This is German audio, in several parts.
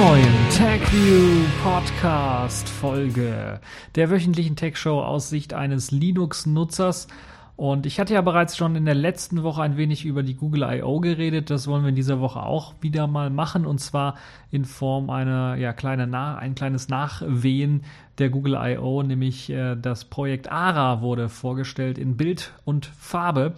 neuen TechView Podcast Folge der wöchentlichen Tech Show aus Sicht eines Linux-Nutzers. Und ich hatte ja bereits schon in der letzten Woche ein wenig über die Google I.O. geredet. Das wollen wir in dieser Woche auch wieder mal machen. Und zwar in Form einer, ja, kleine Na ein kleines Nachwehen der Google I.O., nämlich äh, das Projekt ARA wurde vorgestellt in Bild und Farbe.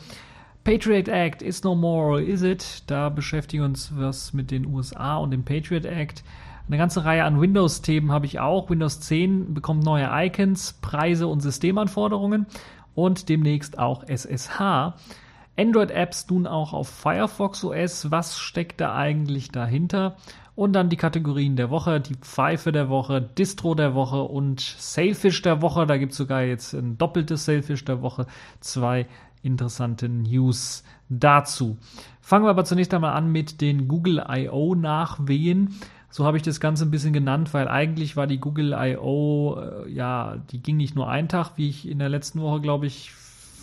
Patriot Act is no more, is it? Da beschäftigen wir uns was mit den USA und dem Patriot Act. Eine ganze Reihe an Windows-Themen habe ich auch. Windows 10 bekommt neue Icons, Preise und Systemanforderungen und demnächst auch SSH. Android-Apps nun auch auf Firefox OS. Was steckt da eigentlich dahinter? Und dann die Kategorien der Woche, die Pfeife der Woche, Distro der Woche und Sailfish der Woche. Da gibt es sogar jetzt ein doppeltes Sailfish der Woche. Zwei interessante News dazu. Fangen wir aber zunächst einmal an mit den Google I.O. Nachwehen. So habe ich das Ganze ein bisschen genannt, weil eigentlich war die Google I.O., äh, ja, die ging nicht nur einen Tag, wie ich in der letzten Woche, glaube ich,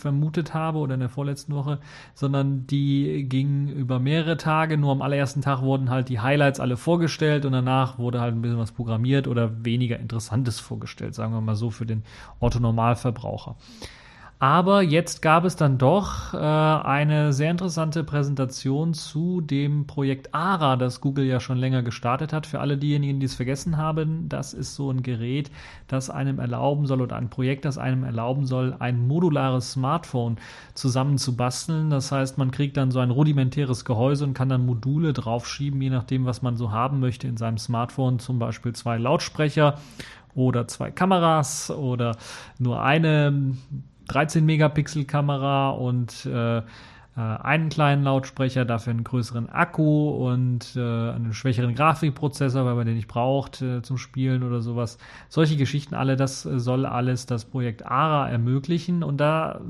vermutet habe oder in der vorletzten Woche, sondern die ging über mehrere Tage. Nur am allerersten Tag wurden halt die Highlights alle vorgestellt und danach wurde halt ein bisschen was programmiert oder weniger Interessantes vorgestellt, sagen wir mal so, für den Otto-Normalverbraucher. Aber jetzt gab es dann doch äh, eine sehr interessante Präsentation zu dem Projekt ARA, das Google ja schon länger gestartet hat. Für alle diejenigen, die es vergessen haben, das ist so ein Gerät, das einem erlauben soll oder ein Projekt, das einem erlauben soll, ein modulares Smartphone zusammenzubasteln. Das heißt, man kriegt dann so ein rudimentäres Gehäuse und kann dann Module draufschieben, je nachdem, was man so haben möchte in seinem Smartphone. Zum Beispiel zwei Lautsprecher oder zwei Kameras oder nur eine 13 Megapixel Kamera und äh, äh, einen kleinen Lautsprecher, dafür einen größeren Akku und äh, einen schwächeren Grafikprozessor, weil man den nicht braucht äh, zum Spielen oder sowas. Solche Geschichten alle, das soll alles das Projekt ARA ermöglichen und da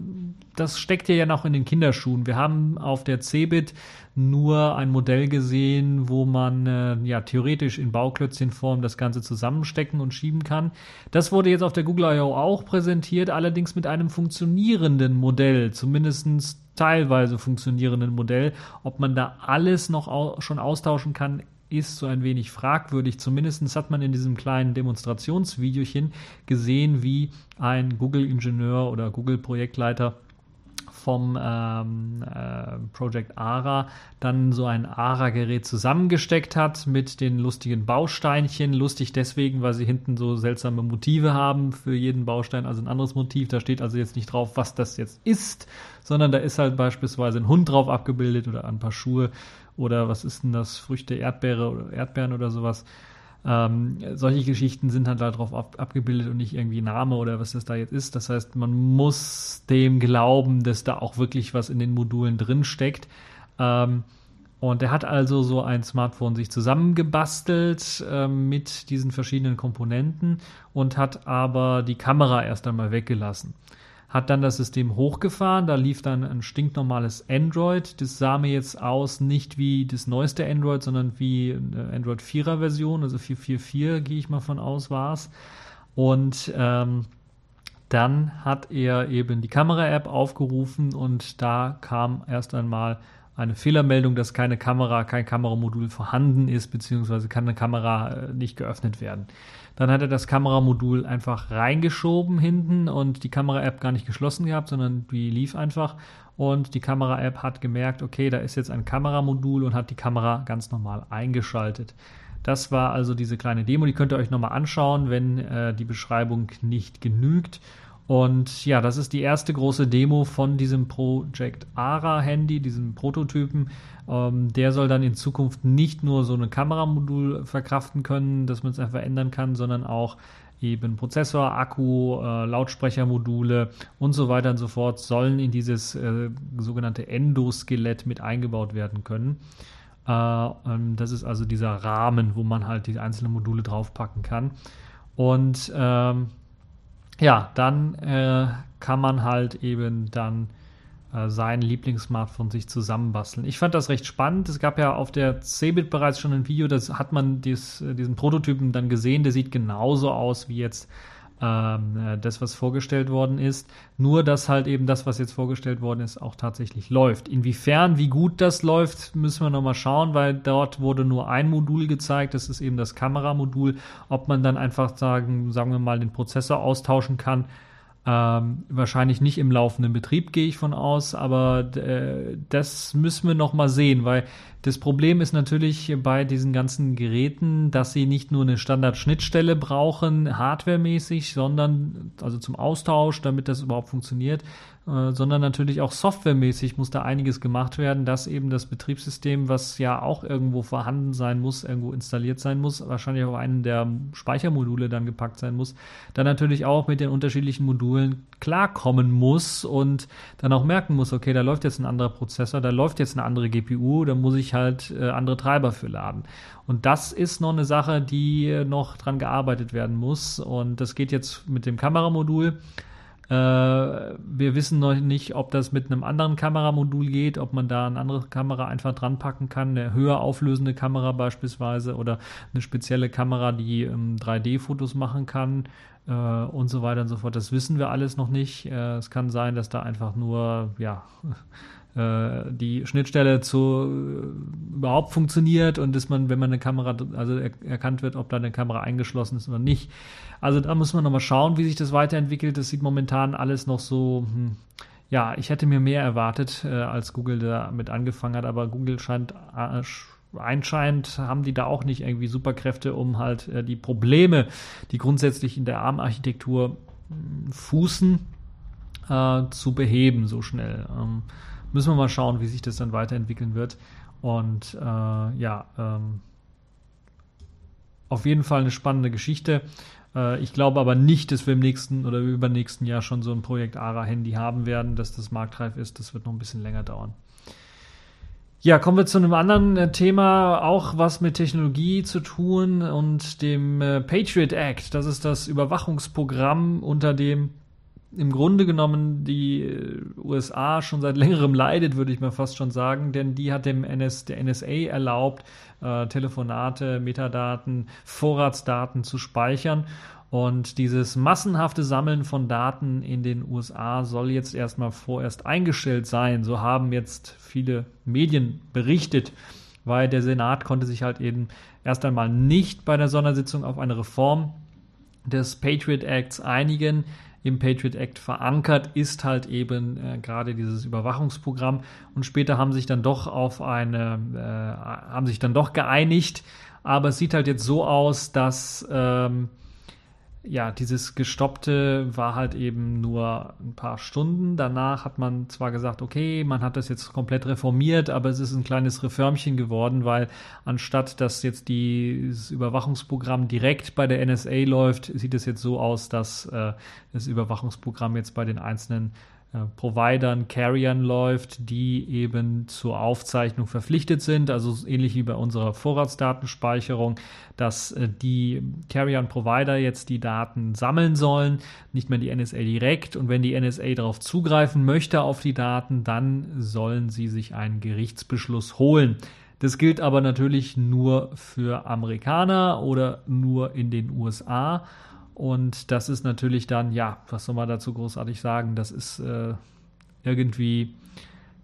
das steckt ja noch in den Kinderschuhen. Wir haben auf der CeBIT nur ein Modell gesehen, wo man äh, ja theoretisch in Bauklötzchenform das Ganze zusammenstecken und schieben kann. Das wurde jetzt auf der Google I.O. auch präsentiert, allerdings mit einem funktionierenden Modell, zumindest teilweise funktionierenden Modell. Ob man da alles noch au schon austauschen kann, ist so ein wenig fragwürdig. Zumindest hat man in diesem kleinen Demonstrationsvideochen gesehen, wie ein Google-Ingenieur oder Google-Projektleiter vom ähm, äh, Project ARA dann so ein ARA-Gerät zusammengesteckt hat mit den lustigen Bausteinchen. Lustig deswegen, weil sie hinten so seltsame Motive haben für jeden Baustein, also ein anderes Motiv. Da steht also jetzt nicht drauf, was das jetzt ist, sondern da ist halt beispielsweise ein Hund drauf abgebildet oder ein paar Schuhe oder was ist denn das? Früchte, Erdbeere oder Erdbeeren oder sowas. Ähm, solche Geschichten sind halt darauf ab, abgebildet und nicht irgendwie Name oder was das da jetzt ist. Das heißt, man muss dem glauben, dass da auch wirklich was in den Modulen drin steckt. Ähm, und er hat also so ein Smartphone sich zusammengebastelt äh, mit diesen verschiedenen Komponenten und hat aber die Kamera erst einmal weggelassen hat dann das System hochgefahren, da lief dann ein stinknormales Android. Das sah mir jetzt aus nicht wie das neueste Android, sondern wie eine Android 4er Version, also 444 gehe ich mal von aus war es. Und ähm, dann hat er eben die Kamera-App aufgerufen und da kam erst einmal eine Fehlermeldung, dass keine Kamera, kein Kameramodul vorhanden ist, beziehungsweise kann eine Kamera äh, nicht geöffnet werden. Dann hat er das Kameramodul einfach reingeschoben hinten und die Kamera-App gar nicht geschlossen gehabt, sondern die lief einfach. Und die Kamera-App hat gemerkt, okay, da ist jetzt ein Kameramodul und hat die Kamera ganz normal eingeschaltet. Das war also diese kleine Demo, die könnt ihr euch nochmal anschauen, wenn äh, die Beschreibung nicht genügt. Und ja, das ist die erste große Demo von diesem Project ARA Handy, diesem Prototypen. Ähm, der soll dann in Zukunft nicht nur so ein Kameramodul verkraften können, dass man es einfach ändern kann, sondern auch eben Prozessor, Akku, äh, Lautsprechermodule und so weiter und so fort sollen in dieses äh, sogenannte Endoskelett mit eingebaut werden können. Äh, das ist also dieser Rahmen, wo man halt die einzelnen Module draufpacken kann. Und ähm, ja, dann äh, kann man halt eben dann äh, sein Lieblingssmartphone sich zusammenbasteln. Ich fand das recht spannend. Es gab ja auf der Cebit bereits schon ein Video, das hat man dies, äh, diesen Prototypen dann gesehen. Der sieht genauso aus wie jetzt ähm, äh, das, was vorgestellt worden ist. Nur, dass halt eben das, was jetzt vorgestellt worden ist, auch tatsächlich läuft. Inwiefern, wie gut das läuft, müssen wir nochmal schauen, weil dort wurde nur ein Modul gezeigt, das ist eben das Kameramodul. Ob man dann einfach sagen, sagen wir mal, den Prozessor austauschen kann, ähm, wahrscheinlich nicht im laufenden Betrieb, gehe ich von aus, aber äh, das müssen wir noch mal sehen, weil das Problem ist natürlich bei diesen ganzen Geräten, dass sie nicht nur eine Standard-Schnittstelle brauchen, hardwaremäßig, sondern also zum Austausch, damit das überhaupt funktioniert, äh, sondern natürlich auch softwaremäßig muss da einiges gemacht werden, dass eben das Betriebssystem, was ja auch irgendwo vorhanden sein muss, irgendwo installiert sein muss, wahrscheinlich auf einen der Speichermodule dann gepackt sein muss, dann natürlich auch mit den unterschiedlichen Modulen klarkommen muss und dann auch merken muss, okay, da läuft jetzt ein anderer Prozessor, da läuft jetzt eine andere GPU, da muss ich halt äh, andere Treiber für laden. Und das ist noch eine Sache, die noch dran gearbeitet werden muss. Und das geht jetzt mit dem Kameramodul. Äh, wir wissen noch nicht, ob das mit einem anderen Kameramodul geht, ob man da eine andere Kamera einfach dran packen kann, eine höher auflösende Kamera beispielsweise oder eine spezielle Kamera, die ähm, 3D-Fotos machen kann äh, und so weiter und so fort. Das wissen wir alles noch nicht. Äh, es kann sein, dass da einfach nur, ja, die Schnittstelle zu äh, überhaupt funktioniert und dass man, wenn man eine Kamera, also er, erkannt wird, ob da eine Kamera eingeschlossen ist oder nicht. Also da muss man nochmal schauen, wie sich das weiterentwickelt. Das sieht momentan alles noch so, hm, ja, ich hätte mir mehr erwartet, äh, als Google damit angefangen hat, aber Google scheint äh, Einscheinend haben die da auch nicht irgendwie Superkräfte, um halt äh, die Probleme, die grundsätzlich in der ARM-Architektur hm, fußen, äh, zu beheben so schnell. Ähm, müssen wir mal schauen, wie sich das dann weiterentwickeln wird. Und äh, ja, ähm, auf jeden Fall eine spannende Geschichte. Äh, ich glaube aber nicht, dass wir im nächsten oder übernächsten Jahr schon so ein Projekt ARA-Handy haben werden, dass das marktreif ist. Das wird noch ein bisschen länger dauern. Ja, kommen wir zu einem anderen äh, Thema, auch was mit Technologie zu tun und dem äh, Patriot Act. Das ist das Überwachungsprogramm, unter dem im Grunde genommen die äh, USA schon seit längerem leidet, würde ich mal fast schon sagen, denn die hat dem NS, der NSA erlaubt, äh, Telefonate, Metadaten, Vorratsdaten zu speichern. Und dieses massenhafte Sammeln von Daten in den USA soll jetzt erstmal vorerst eingestellt sein. So haben jetzt viele Medien berichtet, weil der Senat konnte sich halt eben erst einmal nicht bei der Sondersitzung auf eine Reform des Patriot Acts einigen im Patriot Act verankert ist halt eben äh, gerade dieses Überwachungsprogramm. Und später haben sich dann doch auf eine, äh, haben sich dann doch geeinigt, aber es sieht halt jetzt so aus, dass ähm, ja, dieses Gestoppte war halt eben nur ein paar Stunden. Danach hat man zwar gesagt, okay, man hat das jetzt komplett reformiert, aber es ist ein kleines Reformchen geworden, weil anstatt dass jetzt dieses Überwachungsprogramm direkt bei der NSA läuft, sieht es jetzt so aus, dass äh, das Überwachungsprogramm jetzt bei den einzelnen Providern, Carriern läuft, die eben zur Aufzeichnung verpflichtet sind, also ähnlich wie bei unserer Vorratsdatenspeicherung, dass äh, die Carrier und Provider jetzt die Daten sammeln sollen, nicht mehr die NSA direkt. Und wenn die NSA darauf zugreifen möchte auf die Daten, dann sollen sie sich einen Gerichtsbeschluss holen. Das gilt aber natürlich nur für Amerikaner oder nur in den USA und das ist natürlich dann, ja, was soll man dazu großartig sagen? Das ist äh, irgendwie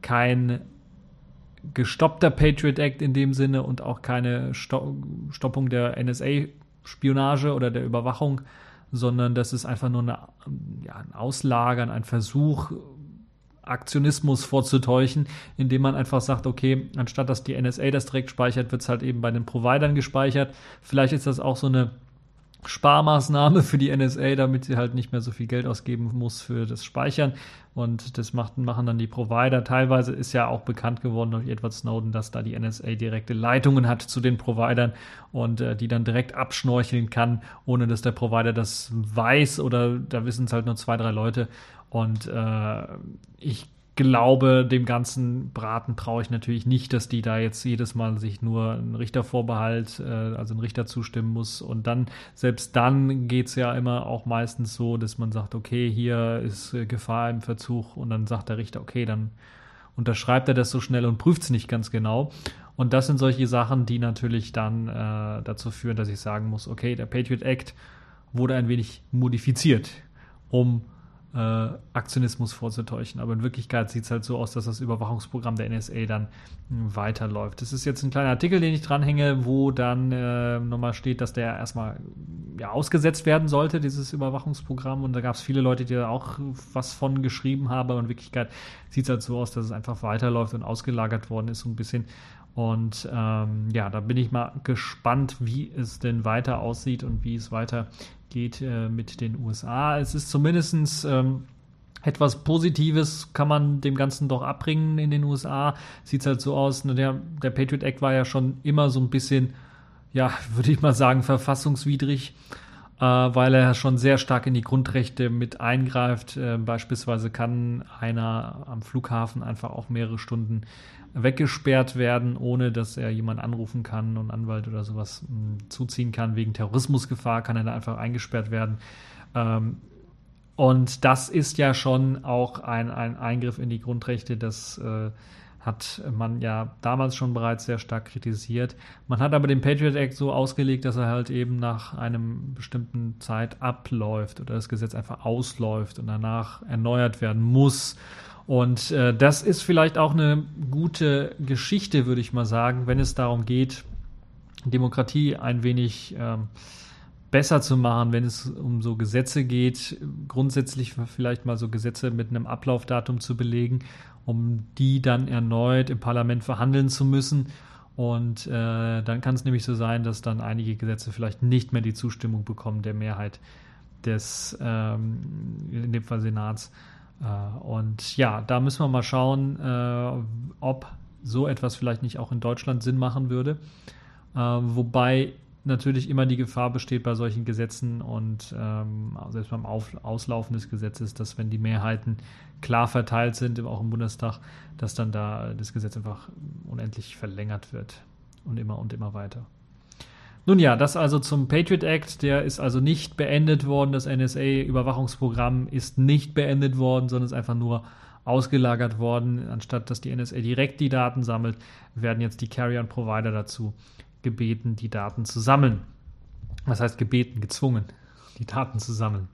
kein gestoppter Patriot Act in dem Sinne und auch keine Sto Stoppung der NSA-Spionage oder der Überwachung, sondern das ist einfach nur eine, ja, ein Auslagern, ein Versuch, Aktionismus vorzutäuschen, indem man einfach sagt, okay, anstatt dass die NSA das direkt speichert, wird es halt eben bei den Providern gespeichert. Vielleicht ist das auch so eine Sparmaßnahme für die NSA, damit sie halt nicht mehr so viel Geld ausgeben muss für das Speichern. Und das macht, machen dann die Provider. Teilweise ist ja auch bekannt geworden durch Edward Snowden, dass da die NSA direkte Leitungen hat zu den Providern und äh, die dann direkt abschnorcheln kann, ohne dass der Provider das weiß oder da wissen es halt nur zwei, drei Leute. Und äh, ich glaube, dem ganzen Braten traue ich natürlich nicht, dass die da jetzt jedes Mal sich nur einen Richtervorbehalt, äh, also einen Richter zustimmen muss. Und dann, selbst dann geht es ja immer auch meistens so, dass man sagt, okay, hier ist äh, Gefahr im Verzug und dann sagt der Richter, okay, dann unterschreibt er das so schnell und prüft es nicht ganz genau. Und das sind solche Sachen, die natürlich dann äh, dazu führen, dass ich sagen muss, okay, der Patriot Act wurde ein wenig modifiziert, um äh, Aktionismus vorzutäuschen. Aber in Wirklichkeit sieht es halt so aus, dass das Überwachungsprogramm der NSA dann mh, weiterläuft. Das ist jetzt ein kleiner Artikel, den ich dranhänge, wo dann äh, nochmal steht, dass der erstmal ja, ausgesetzt werden sollte, dieses Überwachungsprogramm. Und da gab es viele Leute, die da auch was von geschrieben haben. Aber in Wirklichkeit sieht es halt so aus, dass es einfach weiterläuft und ausgelagert worden ist, so ein bisschen. Und ähm, ja, da bin ich mal gespannt, wie es denn weiter aussieht und wie es weitergeht äh, mit den USA. Es ist zumindest ähm, etwas Positives, kann man dem Ganzen doch abbringen in den USA. Sieht halt so aus, ne, der, der Patriot Act war ja schon immer so ein bisschen, ja, würde ich mal sagen, verfassungswidrig. Äh, weil er schon sehr stark in die Grundrechte mit eingreift. Äh, beispielsweise kann einer am Flughafen einfach auch mehrere Stunden weggesperrt werden, ohne dass er jemanden anrufen kann und Anwalt oder sowas hm, zuziehen kann. Wegen Terrorismusgefahr kann er da einfach eingesperrt werden. Ähm, und das ist ja schon auch ein, ein Eingriff in die Grundrechte. Das äh, hat man ja damals schon bereits sehr stark kritisiert. Man hat aber den Patriot Act so ausgelegt, dass er halt eben nach einem bestimmten Zeit abläuft oder das Gesetz einfach ausläuft und danach erneuert werden muss. Und äh, das ist vielleicht auch eine gute Geschichte, würde ich mal sagen, wenn es darum geht, Demokratie ein wenig ähm, besser zu machen, wenn es um so Gesetze geht, grundsätzlich vielleicht mal so Gesetze mit einem Ablaufdatum zu belegen, um die dann erneut im Parlament verhandeln zu müssen. Und äh, dann kann es nämlich so sein, dass dann einige Gesetze vielleicht nicht mehr die Zustimmung bekommen der Mehrheit des, ähm, in dem Fall Senats. Äh, und ja, da müssen wir mal schauen, äh, ob so etwas vielleicht nicht auch in Deutschland Sinn machen würde. Äh, wobei natürlich immer die Gefahr besteht bei solchen Gesetzen und ähm, selbst beim Auf Auslaufen des Gesetzes, dass wenn die Mehrheiten klar verteilt sind, auch im Bundestag, dass dann da das Gesetz einfach unendlich verlängert wird und immer und immer weiter. Nun ja, das also zum Patriot Act. Der ist also nicht beendet worden. Das NSA-Überwachungsprogramm ist nicht beendet worden, sondern ist einfach nur ausgelagert worden. Anstatt dass die NSA direkt die Daten sammelt, werden jetzt die Carrier und Provider dazu gebeten, die Daten zu sammeln. Was heißt gebeten, gezwungen, die Daten zu sammeln.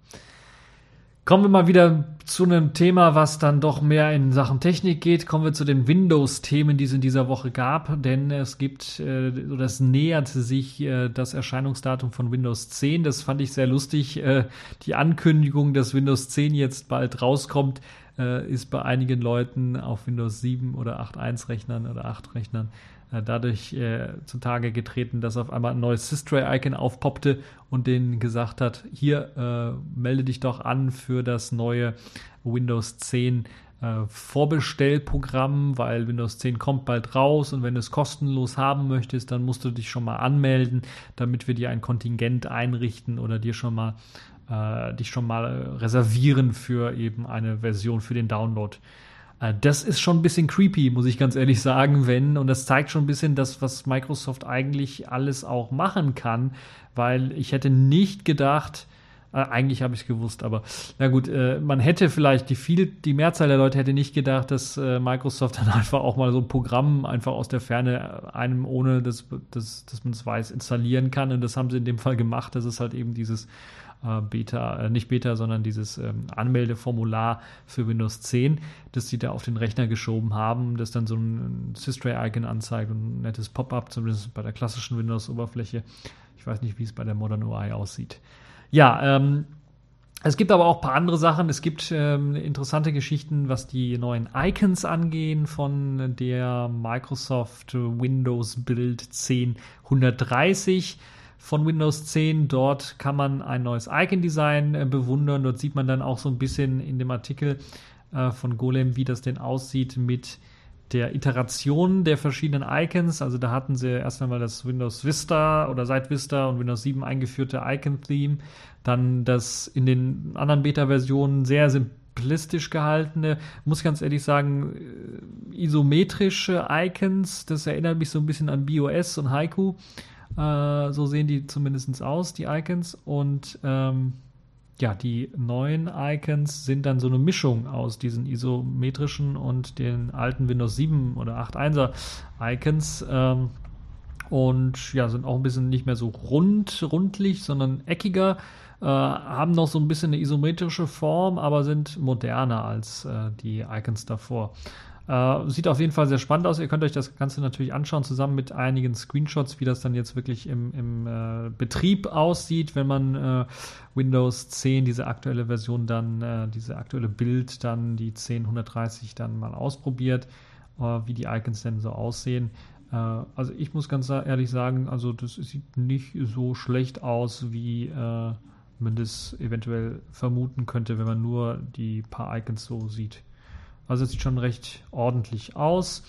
Kommen wir mal wieder zu einem Thema, was dann doch mehr in Sachen Technik geht. Kommen wir zu den Windows-Themen, die es in dieser Woche gab. Denn es gibt, äh, oder es näherte sich äh, das Erscheinungsdatum von Windows 10. Das fand ich sehr lustig. Äh, die Ankündigung, dass Windows 10 jetzt bald rauskommt, äh, ist bei einigen Leuten auf Windows 7 oder 8.1-Rechnern oder 8-Rechnern äh, dadurch äh, zutage getreten, dass auf einmal ein neues Systray-Icon aufpoppte und denen gesagt hat, hier äh, melde dich doch an für das neue Windows 10 äh, Vorbestellprogramm, weil Windows 10 kommt bald raus und wenn du es kostenlos haben möchtest, dann musst du dich schon mal anmelden, damit wir dir ein Kontingent einrichten oder dir schon mal äh, dich schon mal reservieren für eben eine Version für den Download. Äh, das ist schon ein bisschen creepy, muss ich ganz ehrlich sagen, wenn, und das zeigt schon ein bisschen das, was Microsoft eigentlich alles auch machen kann, weil ich hätte nicht gedacht, äh, eigentlich habe ich es gewusst, aber na gut, äh, man hätte vielleicht, die viel, die Mehrzahl der Leute hätte nicht gedacht, dass äh, Microsoft dann einfach auch mal so ein Programm einfach aus der Ferne äh, einem, ohne dass, dass, dass man es weiß, installieren kann. Und das haben sie in dem Fall gemacht. Das ist halt eben dieses Beta, äh, nicht Beta, sondern dieses ähm, Anmeldeformular für Windows 10, das sie da auf den Rechner geschoben haben, das dann so ein Systray-Icon anzeigt und ein nettes Pop-up, zumindest bei der klassischen Windows-Oberfläche. Ich weiß nicht, wie es bei der Modern UI aussieht. Ja, ähm, es gibt aber auch ein paar andere Sachen. Es gibt ähm, interessante Geschichten, was die neuen Icons angehen von der Microsoft Windows Build 1030 von Windows 10. Dort kann man ein neues Icon-Design äh, bewundern. Dort sieht man dann auch so ein bisschen in dem Artikel äh, von Golem, wie das denn aussieht mit der Iteration der verschiedenen Icons. Also da hatten sie erst einmal das Windows Vista oder seit Vista und Windows 7 eingeführte Icon-Theme. Dann das in den anderen Beta-Versionen sehr simplistisch gehaltene, muss ganz ehrlich sagen, äh, isometrische Icons. Das erinnert mich so ein bisschen an BOS und Haiku. Äh, so sehen die zumindest aus, die Icons. Und ähm, ja, die neuen Icons sind dann so eine Mischung aus diesen isometrischen und den alten Windows 7 oder 8.1er Icons. Ähm, und ja, sind auch ein bisschen nicht mehr so rund, rundlich, sondern eckiger. äh, haben noch so ein bisschen eine isometrische Form, aber sind moderner als äh, die Icons davor. Äh, sieht auf jeden Fall sehr spannend aus. Ihr könnt euch das Ganze natürlich anschauen, zusammen mit einigen Screenshots, wie das dann jetzt wirklich im, im äh, Betrieb aussieht, wenn man äh, Windows 10, diese aktuelle Version dann, äh, diese aktuelle Bild dann, die 10.130 dann mal ausprobiert, äh, wie die Icons denn so aussehen. Äh, also ich muss ganz ehrlich sagen, also das sieht nicht so schlecht aus, wie man das eventuell vermuten könnte, wenn man nur die paar Icons so sieht. Also es sieht schon recht ordentlich aus.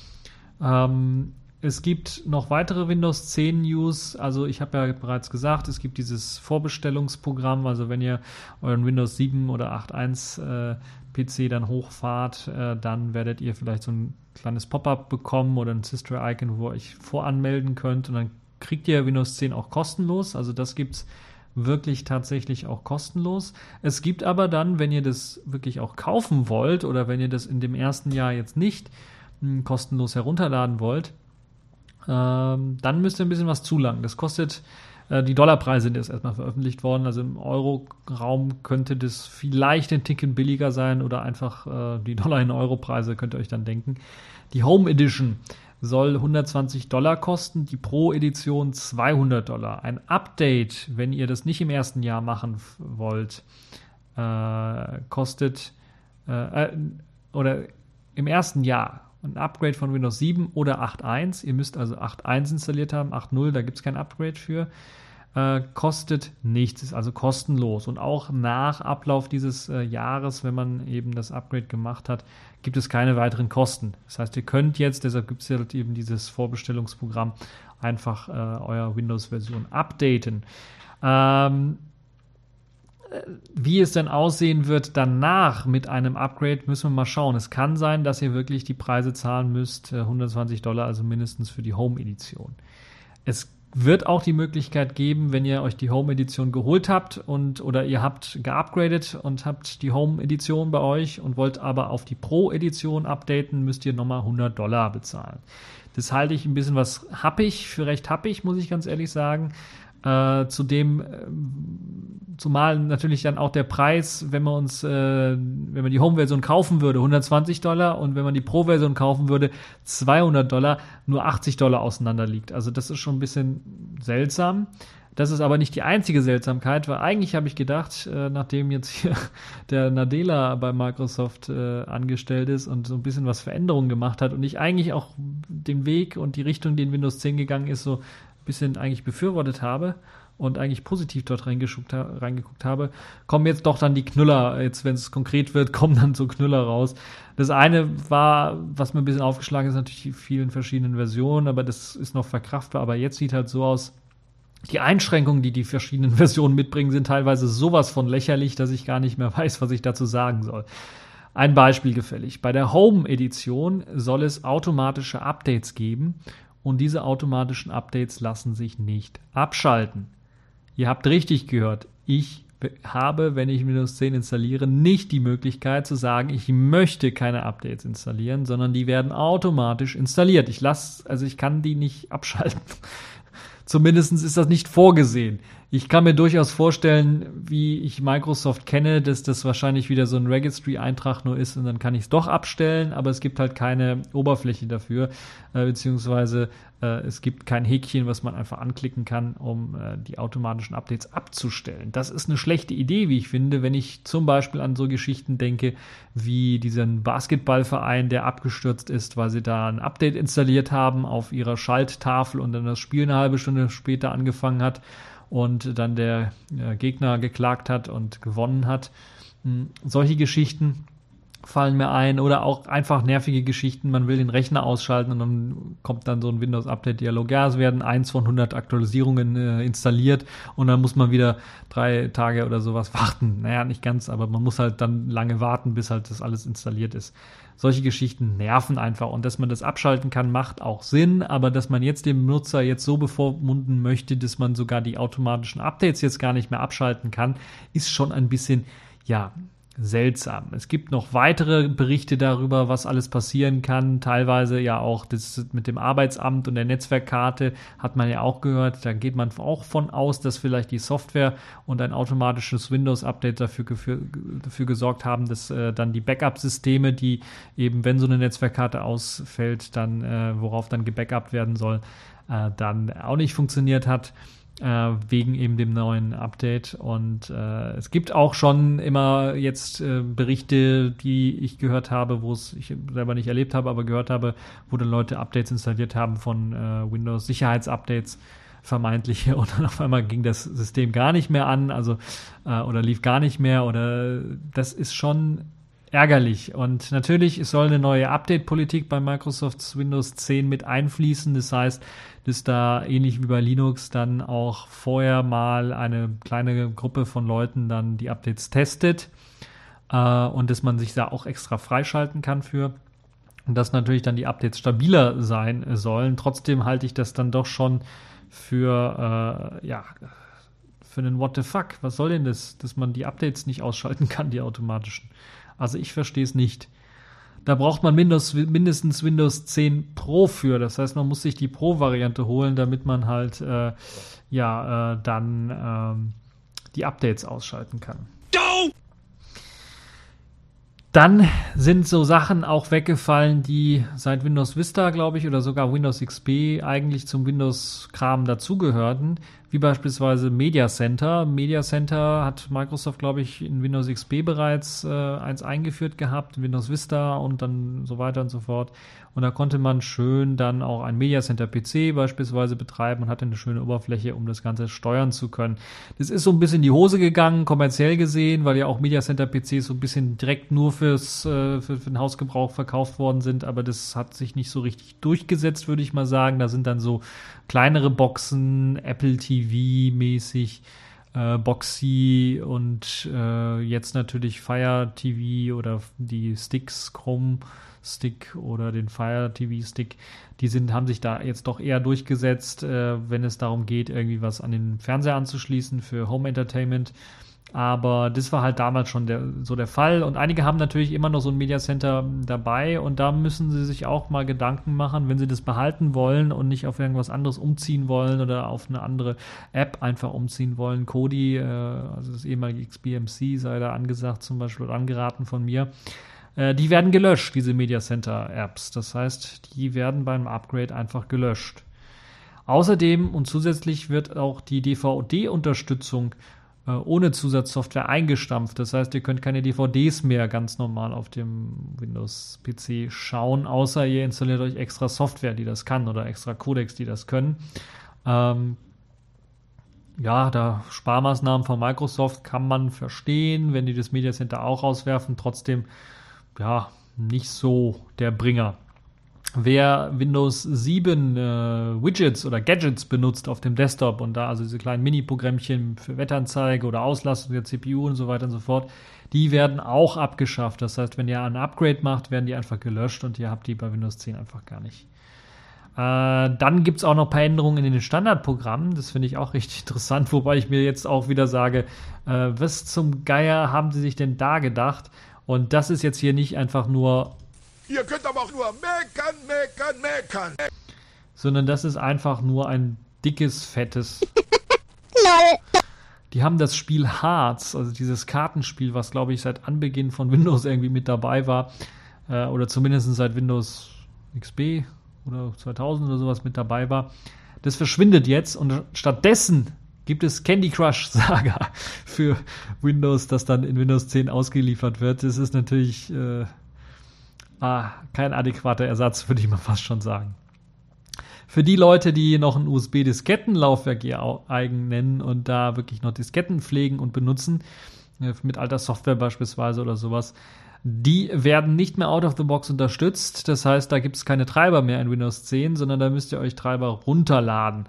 Ähm, es gibt noch weitere Windows 10 News. Also ich habe ja bereits gesagt, es gibt dieses Vorbestellungsprogramm. Also wenn ihr euren Windows 7 oder 8.1 äh, PC dann hochfahrt, äh, dann werdet ihr vielleicht so ein kleines Pop-up bekommen oder ein Sister-Icon, wo ihr euch voranmelden könnt. Und dann kriegt ihr Windows 10 auch kostenlos. Also das gibt es wirklich tatsächlich auch kostenlos. Es gibt aber dann, wenn ihr das wirklich auch kaufen wollt oder wenn ihr das in dem ersten Jahr jetzt nicht hm, kostenlos herunterladen wollt, ähm, dann müsst ihr ein bisschen was zulangen. Das kostet, äh, die Dollarpreise sind jetzt erstmal veröffentlicht worden, also im Euro-Raum könnte das vielleicht ein Ticken billiger sein oder einfach äh, die Dollar in Euro-Preise könnt ihr euch dann denken. Die Home Edition soll 120 Dollar kosten, die Pro-Edition 200 Dollar. Ein Update, wenn ihr das nicht im ersten Jahr machen wollt, äh, kostet äh, äh, oder im ersten Jahr ein Upgrade von Windows 7 oder 8.1. Ihr müsst also 8.1 installiert haben, 8.0, da gibt es kein Upgrade für. Äh, kostet nichts, ist also kostenlos. Und auch nach Ablauf dieses äh, Jahres, wenn man eben das Upgrade gemacht hat, gibt es keine weiteren Kosten. Das heißt, ihr könnt jetzt, deshalb gibt es ja halt eben dieses Vorbestellungsprogramm, einfach äh, euer Windows-Version updaten. Ähm, äh, wie es denn aussehen wird danach mit einem Upgrade, müssen wir mal schauen. Es kann sein, dass ihr wirklich die Preise zahlen müsst, 120 äh, Dollar, also mindestens für die Home-Edition. Es wird auch die Möglichkeit geben, wenn ihr euch die Home Edition geholt habt und oder ihr habt geupgradet und habt die Home Edition bei euch und wollt aber auf die Pro Edition updaten, müsst ihr nochmal 100 Dollar bezahlen. Das halte ich ein bisschen was happig, für recht happig, muss ich ganz ehrlich sagen. Äh, zudem, äh, zumal natürlich dann auch der Preis, wenn man uns, äh, wenn man die Home-Version kaufen würde, 120 Dollar und wenn man die Pro-Version kaufen würde, 200 Dollar, nur 80 Dollar auseinander liegt. Also das ist schon ein bisschen seltsam. Das ist aber nicht die einzige Seltsamkeit, weil eigentlich habe ich gedacht, äh, nachdem jetzt hier der Nadella bei Microsoft äh, angestellt ist und so ein bisschen was Veränderungen gemacht hat und ich eigentlich auch den Weg und die Richtung, die in Windows 10 gegangen ist, so bisschen eigentlich befürwortet habe und eigentlich positiv dort reingeguckt habe, kommen jetzt doch dann die Knüller. Jetzt, wenn es konkret wird, kommen dann so Knüller raus. Das eine war, was mir ein bisschen aufgeschlagen ist, natürlich die vielen verschiedenen Versionen, aber das ist noch verkraftbar. Aber jetzt sieht halt so aus, die Einschränkungen, die die verschiedenen Versionen mitbringen, sind teilweise sowas von lächerlich, dass ich gar nicht mehr weiß, was ich dazu sagen soll. Ein Beispiel gefällig. Bei der Home-Edition soll es automatische Updates geben und diese automatischen Updates lassen sich nicht abschalten. Ihr habt richtig gehört. Ich habe, wenn ich Windows 10 installiere, nicht die Möglichkeit zu sagen, ich möchte keine Updates installieren, sondern die werden automatisch installiert. Ich lasse, also ich kann die nicht abschalten. Zumindest ist das nicht vorgesehen. Ich kann mir durchaus vorstellen, wie ich Microsoft kenne, dass das wahrscheinlich wieder so ein Registry-Eintrag nur ist und dann kann ich es doch abstellen, aber es gibt halt keine Oberfläche dafür, äh, beziehungsweise äh, es gibt kein Häkchen, was man einfach anklicken kann, um äh, die automatischen Updates abzustellen. Das ist eine schlechte Idee, wie ich finde, wenn ich zum Beispiel an so Geschichten denke, wie diesen Basketballverein, der abgestürzt ist, weil sie da ein Update installiert haben auf ihrer Schalttafel und dann das Spiel eine halbe Stunde später angefangen hat und dann der äh, Gegner geklagt hat und gewonnen hat. Hm, solche Geschichten fallen mir ein oder auch einfach nervige Geschichten. Man will den Rechner ausschalten und dann kommt dann so ein Windows-Update-Dialog. Ja, es werden eins von 100 Aktualisierungen äh, installiert und dann muss man wieder drei Tage oder sowas warten. Naja, nicht ganz, aber man muss halt dann lange warten, bis halt das alles installiert ist. Solche Geschichten nerven einfach. Und dass man das abschalten kann, macht auch Sinn, aber dass man jetzt dem Nutzer jetzt so bevormunden möchte, dass man sogar die automatischen Updates jetzt gar nicht mehr abschalten kann, ist schon ein bisschen, ja, seltsam. Es gibt noch weitere Berichte darüber, was alles passieren kann. Teilweise ja auch das mit dem Arbeitsamt und der Netzwerkkarte hat man ja auch gehört. Da geht man auch von aus, dass vielleicht die Software und ein automatisches Windows-Update dafür, dafür, gesorgt haben, dass äh, dann die Backup-Systeme, die eben, wenn so eine Netzwerkkarte ausfällt, dann, äh, worauf dann gebackupt werden soll, äh, dann auch nicht funktioniert hat wegen eben dem neuen Update. Und äh, es gibt auch schon immer jetzt äh, Berichte, die ich gehört habe, wo es ich selber nicht erlebt habe, aber gehört habe, wo dann Leute Updates installiert haben von äh, Windows Sicherheitsupdates vermeintliche und dann auf einmal ging das System gar nicht mehr an, also äh, oder lief gar nicht mehr oder das ist schon ärgerlich. Und natürlich, soll eine neue Update-Politik bei Microsofts Windows 10 mit einfließen. Das heißt, dass da ähnlich wie bei Linux dann auch vorher mal eine kleine Gruppe von Leuten dann die Updates testet äh, und dass man sich da auch extra freischalten kann für. Und dass natürlich dann die Updates stabiler sein sollen. Trotzdem halte ich das dann doch schon für, äh, ja, für einen What the fuck. Was soll denn das, dass man die Updates nicht ausschalten kann, die automatischen? Also ich verstehe es nicht. Da braucht man mindestens Windows 10 Pro für. Das heißt, man muss sich die Pro-Variante holen, damit man halt äh, ja äh, dann ähm, die Updates ausschalten kann. Dann sind so Sachen auch weggefallen, die seit Windows Vista, glaube ich, oder sogar Windows XP eigentlich zum Windows-Kram dazugehörten wie beispielsweise Media Center. Media Center hat Microsoft, glaube ich, in Windows XP bereits äh, eins eingeführt gehabt, Windows Vista und dann so weiter und so fort. Und da konnte man schön dann auch ein Media Center PC beispielsweise betreiben und hatte eine schöne Oberfläche, um das Ganze steuern zu können. Das ist so ein bisschen in die Hose gegangen, kommerziell gesehen, weil ja auch Media Center PCs so ein bisschen direkt nur fürs, äh, für, für den Hausgebrauch verkauft worden sind, aber das hat sich nicht so richtig durchgesetzt, würde ich mal sagen. Da sind dann so kleinere Boxen, Apple TV-mäßig, äh, Boxy und äh, jetzt natürlich Fire TV oder die Sticks, Chrome Stick oder den Fire TV Stick, die sind, haben sich da jetzt doch eher durchgesetzt, äh, wenn es darum geht, irgendwie was an den Fernseher anzuschließen für Home Entertainment. Aber das war halt damals schon der, so der Fall. Und einige haben natürlich immer noch so ein Media Center dabei. Und da müssen sie sich auch mal Gedanken machen, wenn sie das behalten wollen und nicht auf irgendwas anderes umziehen wollen oder auf eine andere App einfach umziehen wollen. Kodi, äh, also das ehemalige XBMC, sei da angesagt zum Beispiel oder angeraten von mir. Äh, die werden gelöscht, diese Media Center Apps. Das heißt, die werden beim Upgrade einfach gelöscht. Außerdem und zusätzlich wird auch die DVD-Unterstützung ohne Zusatzsoftware eingestampft. Das heißt, ihr könnt keine DVDs mehr ganz normal auf dem Windows-PC schauen, außer ihr installiert euch extra Software, die das kann oder extra Codecs, die das können. Ähm, ja, da Sparmaßnahmen von Microsoft kann man verstehen, wenn die das Media Center auch rauswerfen. Trotzdem, ja, nicht so der Bringer. Wer Windows 7 äh, Widgets oder Gadgets benutzt auf dem Desktop und da also diese kleinen Mini-Programmchen für Wetteranzeige oder Auslastung der CPU und so weiter und so fort, die werden auch abgeschafft. Das heißt, wenn ihr ein Upgrade macht, werden die einfach gelöscht und ihr habt die bei Windows 10 einfach gar nicht. Äh, dann gibt es auch noch ein paar Änderungen in den Standardprogrammen. Das finde ich auch richtig interessant, wobei ich mir jetzt auch wieder sage, äh, was zum Geier haben sie sich denn da gedacht? Und das ist jetzt hier nicht einfach nur Ihr könnt aber auch nur meckern, meckern, meckern. Sondern das ist einfach nur ein dickes, fettes. LOL. Die haben das Spiel Hearts, also dieses Kartenspiel, was glaube ich seit Anbeginn von Windows irgendwie mit dabei war, äh, oder zumindest seit Windows XP oder 2000 oder sowas mit dabei war. Das verschwindet jetzt und stattdessen gibt es Candy Crush Saga für Windows, das dann in Windows 10 ausgeliefert wird. Das ist natürlich äh, ah, kein adäquater Ersatz, würde ich mal fast schon sagen. Für die Leute, die noch ein USB-Diskettenlaufwerk ihr eigen nennen und da wirklich noch Disketten pflegen und benutzen, äh, mit alter Software beispielsweise oder sowas, die werden nicht mehr out of the box unterstützt. Das heißt, da gibt es keine Treiber mehr in Windows 10, sondern da müsst ihr euch Treiber runterladen.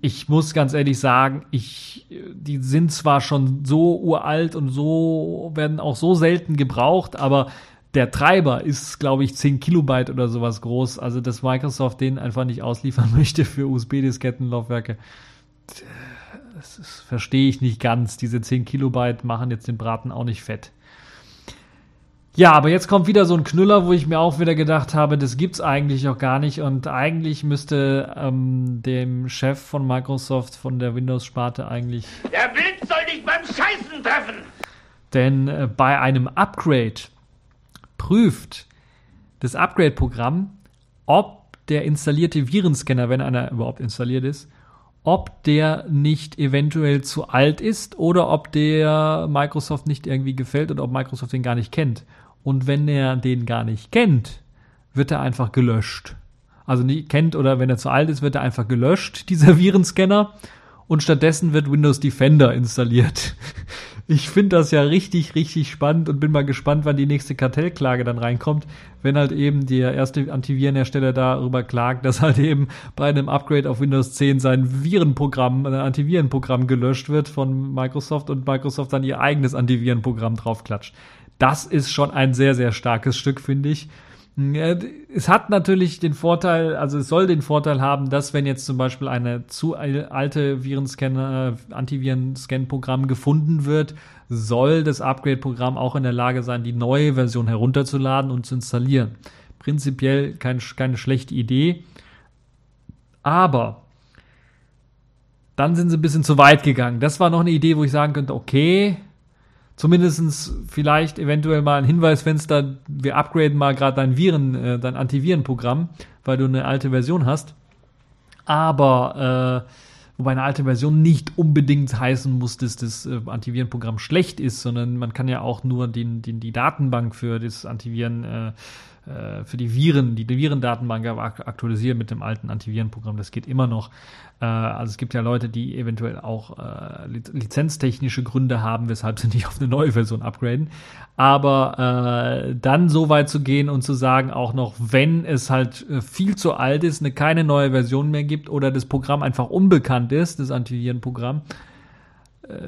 Ich muss ganz ehrlich sagen, ich, die sind zwar schon so uralt und so, werden auch so selten gebraucht, aber der Treiber ist, glaube ich, 10 Kilobyte oder sowas groß. Also, dass Microsoft den einfach nicht ausliefern möchte für USB-Diskettenlaufwerke, das verstehe ich nicht ganz. Diese 10 Kilobyte machen jetzt den Braten auch nicht fett. Ja, aber jetzt kommt wieder so ein Knüller, wo ich mir auch wieder gedacht habe, das gibt's eigentlich auch gar nicht und eigentlich müsste ähm, dem Chef von Microsoft von der Windows-Sparte eigentlich. Der Wind soll dich beim Scheißen treffen! Denn äh, bei einem Upgrade prüft das Upgrade-Programm, ob der installierte Virenscanner, wenn einer überhaupt installiert ist, ob der nicht eventuell zu alt ist oder ob der Microsoft nicht irgendwie gefällt oder ob Microsoft den gar nicht kennt. Und wenn er den gar nicht kennt, wird er einfach gelöscht. Also nicht kennt oder wenn er zu alt ist, wird er einfach gelöscht, dieser Virenscanner. Und stattdessen wird Windows Defender installiert. Ich finde das ja richtig, richtig spannend und bin mal gespannt, wann die nächste Kartellklage dann reinkommt, wenn halt eben der erste Antivirenhersteller darüber klagt, dass halt eben bei einem Upgrade auf Windows 10 sein Virenprogramm, ein Antivirenprogramm gelöscht wird von Microsoft und Microsoft dann ihr eigenes Antivirenprogramm draufklatscht. Das ist schon ein sehr, sehr starkes Stück, finde ich. Es hat natürlich den Vorteil, also es soll den Vorteil haben, dass wenn jetzt zum Beispiel eine zu alte Virenscanner, Antiviren-Scan-Programm gefunden wird, soll das Upgrade-Programm auch in der Lage sein, die neue Version herunterzuladen und zu installieren. Prinzipiell kein, keine schlechte Idee. Aber dann sind sie ein bisschen zu weit gegangen. Das war noch eine Idee, wo ich sagen könnte, okay, zumindestens vielleicht eventuell mal ein Hinweisfenster, wir upgraden mal gerade dein Viren, äh, dein Antivirenprogramm, weil du eine alte Version hast. Aber äh, wobei eine alte Version nicht unbedingt heißen muss, dass das äh, Antivirenprogramm schlecht ist, sondern man kann ja auch nur den, den, die Datenbank für das Antiviren äh, für die Viren, die Virendatenbank aktualisieren mit dem alten Antivirenprogramm. Das geht immer noch. Äh, also es gibt ja Leute, die eventuell auch äh, lizenztechnische Gründe haben, weshalb sie nicht auf eine neue Version upgraden. Aber äh, dann so weit zu gehen und zu sagen, auch noch, wenn es halt äh, viel zu alt ist, eine keine neue Version mehr gibt oder das Programm einfach unbekannt ist, das Antivirenprogramm, äh,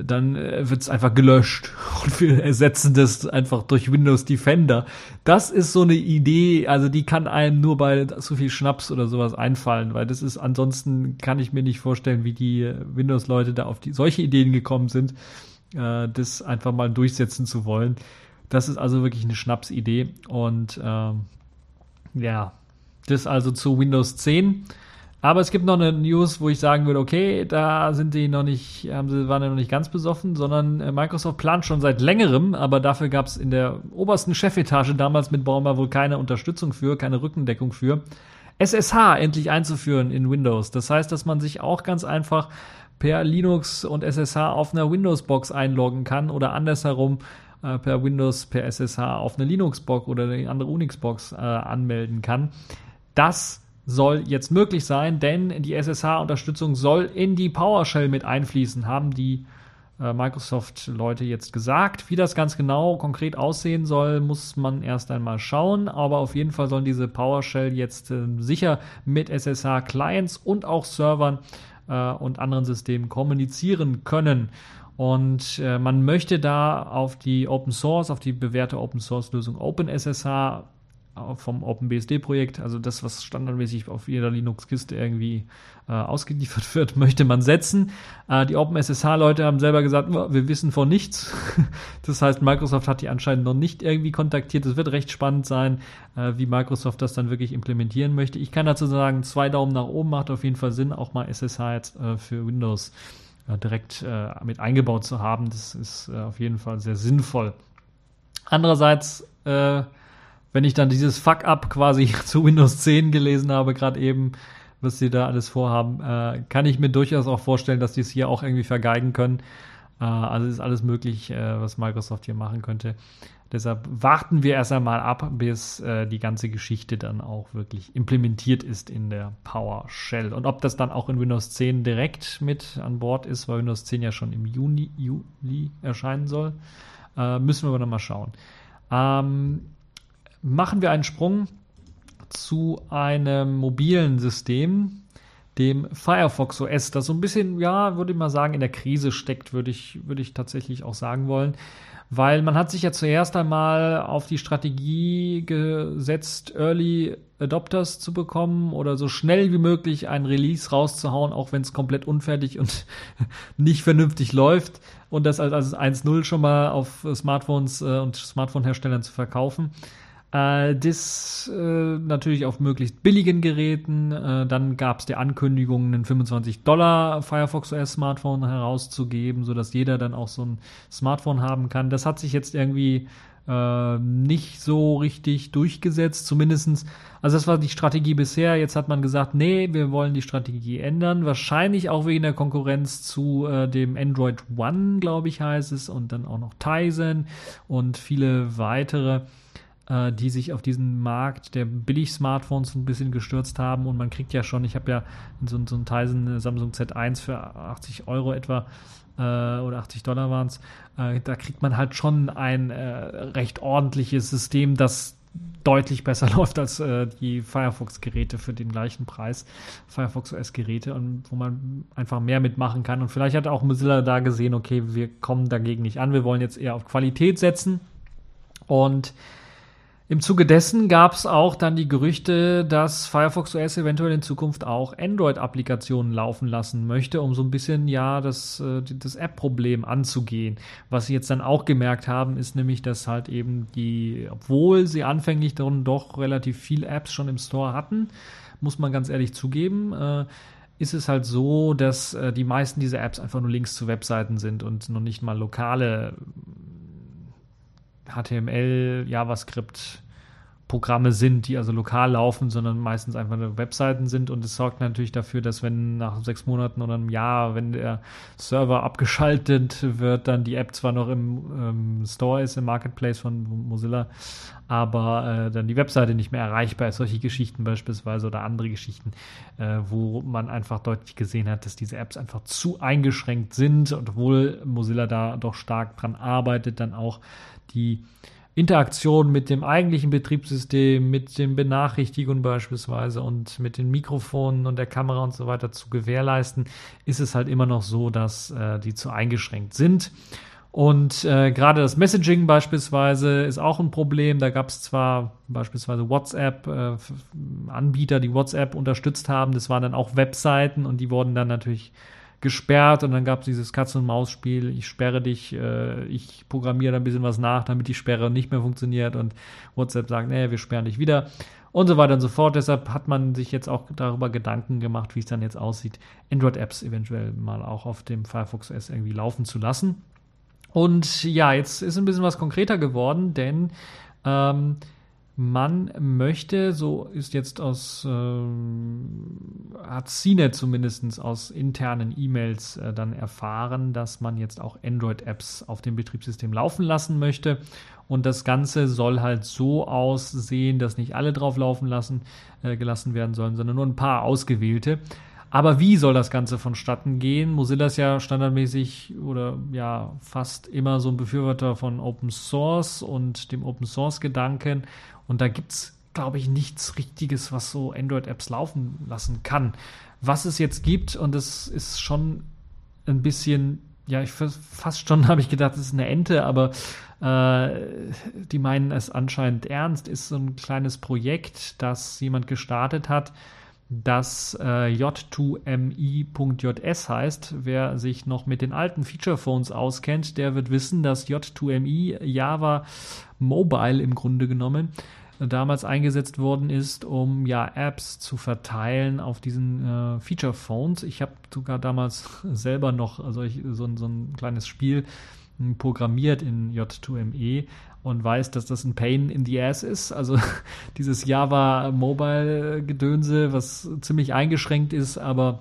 dann äh, wird es einfach gelöscht und wir ersetzen das einfach durch Windows Defender. Das ist so eine Idee, also die kann einem nur bei so viel Schnaps oder sowas einfallen, weil das ist ansonsten kann ich mir nicht vorstellen, wie die Windows-Leute da auf die, solche Ideen gekommen sind, äh, das einfach mal durchsetzen zu wollen. Das ist also wirklich eine Schnapsidee und ähm, ja, das also zu Windows 10. Aber es gibt noch eine News, wo ich sagen würde, okay, da sind die noch nicht, haben sie, waren ja noch nicht ganz besoffen, sondern äh, Microsoft plant schon seit längerem, aber dafür gab es in der obersten Chefetage damals mit Baumer wohl keine Unterstützung für, keine Rückendeckung für, SSH endlich einzuführen in Windows. Das heißt, dass man sich auch ganz einfach per Linux und SSH auf einer Windows-Box einloggen kann oder andersherum äh, per Windows, per SSH auf eine Linux-Box oder eine andere Unix-Box äh, anmelden kann. Das soll jetzt möglich sein, denn die SSH-Unterstützung soll in die PowerShell mit einfließen, haben die äh, Microsoft-Leute jetzt gesagt. Wie das ganz genau konkret aussehen soll, muss man erst einmal schauen, aber auf jeden Fall sollen diese PowerShell jetzt äh, sicher mit SSH-Clients und auch Servern äh, und anderen Systemen kommunizieren können. Und äh, man möchte da auf die Open Source, auf die bewährte Open Source Lösung OpenSSH vom OpenBSD-Projekt, also das, was standardmäßig auf jeder Linux-Kiste irgendwie äh, ausgeliefert wird, möchte man setzen. Äh, die OpenSSH-Leute haben selber gesagt, wir wissen von nichts. das heißt, Microsoft hat die anscheinend noch nicht irgendwie kontaktiert. Es wird recht spannend sein, äh, wie Microsoft das dann wirklich implementieren möchte. Ich kann dazu sagen, zwei Daumen nach oben macht auf jeden Fall Sinn, auch mal SSH jetzt äh, für Windows äh, direkt äh, mit eingebaut zu haben. Das ist auf jeden Fall sehr sinnvoll. Andererseits äh, wenn ich dann dieses Fuck-up quasi zu Windows 10 gelesen habe, gerade eben, was sie da alles vorhaben, äh, kann ich mir durchaus auch vorstellen, dass die es hier auch irgendwie vergeigen können. Äh, also ist alles möglich, äh, was Microsoft hier machen könnte. Deshalb warten wir erst einmal ab, bis äh, die ganze Geschichte dann auch wirklich implementiert ist in der PowerShell. Und ob das dann auch in Windows 10 direkt mit an Bord ist, weil Windows 10 ja schon im Juni, Juli erscheinen soll, äh, müssen wir aber nochmal schauen. Ähm, machen wir einen Sprung zu einem mobilen System, dem Firefox OS, das so ein bisschen, ja, würde ich mal sagen, in der Krise steckt, würde ich, würde ich tatsächlich auch sagen wollen. Weil man hat sich ja zuerst einmal auf die Strategie gesetzt, Early Adopters zu bekommen oder so schnell wie möglich ein Release rauszuhauen, auch wenn es komplett unfertig und nicht vernünftig läuft und das als, als 1.0 schon mal auf Smartphones äh, und Smartphone-Herstellern zu verkaufen. Äh, das äh, natürlich auf möglichst billigen Geräten. Äh, dann gab es die Ankündigung, einen 25 Dollar Firefox OS Smartphone herauszugeben, sodass jeder dann auch so ein Smartphone haben kann. Das hat sich jetzt irgendwie äh, nicht so richtig durchgesetzt, zumindestens. Also das war die Strategie bisher. Jetzt hat man gesagt, nee, wir wollen die Strategie ändern. Wahrscheinlich auch wegen der Konkurrenz zu äh, dem Android One, glaube ich, heißt es, und dann auch noch Tizen und viele weitere äh, die sich auf diesen Markt der Billig-Smartphones ein bisschen gestürzt haben. Und man kriegt ja schon, ich habe ja so, so einen Tizen Samsung Z1 für 80 Euro etwa äh, oder 80 Dollar waren es. Äh, da kriegt man halt schon ein äh, recht ordentliches System, das deutlich besser läuft als äh, die Firefox-Geräte für den gleichen Preis, Firefox OS-Geräte, und wo man einfach mehr mitmachen kann. Und vielleicht hat auch Mozilla da gesehen, okay, wir kommen dagegen nicht an, wir wollen jetzt eher auf Qualität setzen. Und im Zuge dessen gab es auch dann die Gerüchte, dass Firefox OS eventuell in Zukunft auch Android-Applikationen laufen lassen möchte, um so ein bisschen ja das, äh, das App-Problem anzugehen. Was sie jetzt dann auch gemerkt haben, ist nämlich, dass halt eben die, obwohl sie anfänglich dann doch relativ viele Apps schon im Store hatten, muss man ganz ehrlich zugeben, äh, ist es halt so, dass äh, die meisten dieser Apps einfach nur Links zu Webseiten sind und noch nicht mal lokale HTML, JavaScript Programme sind, die also lokal laufen, sondern meistens einfach nur Webseiten sind. Und es sorgt natürlich dafür, dass wenn nach sechs Monaten oder einem Jahr, wenn der Server abgeschaltet wird, dann die App zwar noch im ähm, Store ist, im Marketplace von Mozilla, aber äh, dann die Webseite nicht mehr erreichbar ist. Solche Geschichten beispielsweise oder andere Geschichten, äh, wo man einfach deutlich gesehen hat, dass diese Apps einfach zu eingeschränkt sind, obwohl Mozilla da doch stark dran arbeitet, dann auch die Interaktion mit dem eigentlichen Betriebssystem, mit den Benachrichtigungen beispielsweise und mit den Mikrofonen und der Kamera und so weiter zu gewährleisten, ist es halt immer noch so, dass äh, die zu eingeschränkt sind. Und äh, gerade das Messaging beispielsweise ist auch ein Problem. Da gab es zwar beispielsweise WhatsApp-Anbieter, äh, die WhatsApp unterstützt haben. Das waren dann auch Webseiten und die wurden dann natürlich gesperrt und dann gab es dieses Katz-und-Maus-Spiel, ich sperre dich, äh, ich programmiere da ein bisschen was nach, damit die Sperre nicht mehr funktioniert und WhatsApp sagt, nee, wir sperren dich wieder und so weiter und so fort. Deshalb hat man sich jetzt auch darüber Gedanken gemacht, wie es dann jetzt aussieht, Android-Apps eventuell mal auch auf dem Firefox OS irgendwie laufen zu lassen. Und ja, jetzt ist ein bisschen was konkreter geworden, denn ähm, man möchte, so ist jetzt aus, äh, hat CNET zumindest aus internen E-Mails äh, dann erfahren, dass man jetzt auch Android-Apps auf dem Betriebssystem laufen lassen möchte. Und das Ganze soll halt so aussehen, dass nicht alle drauf laufen lassen, äh, gelassen werden sollen, sondern nur ein paar ausgewählte. Aber wie soll das Ganze vonstatten gehen? Mozilla ist ja standardmäßig oder ja fast immer so ein Befürworter von Open Source und dem Open Source Gedanken. Und da gibt es, glaube ich, nichts Richtiges, was so Android-Apps laufen lassen kann. Was es jetzt gibt, und das ist schon ein bisschen, ja, ich fast schon habe ich gedacht, das ist eine Ente, aber äh, die meinen es anscheinend ernst, ist so ein kleines Projekt, das jemand gestartet hat das äh, J2MI.js heißt. Wer sich noch mit den alten Feature Phones auskennt, der wird wissen, dass J2MI Java Mobile im Grunde genommen damals eingesetzt worden ist, um ja Apps zu verteilen auf diesen äh, Feature Phones. Ich habe sogar damals selber noch also ich, so, so ein kleines Spiel hm, programmiert in J2ME und weiß, dass das ein Pain in the Ass ist. Also dieses Java Mobile Gedönse, was ziemlich eingeschränkt ist, aber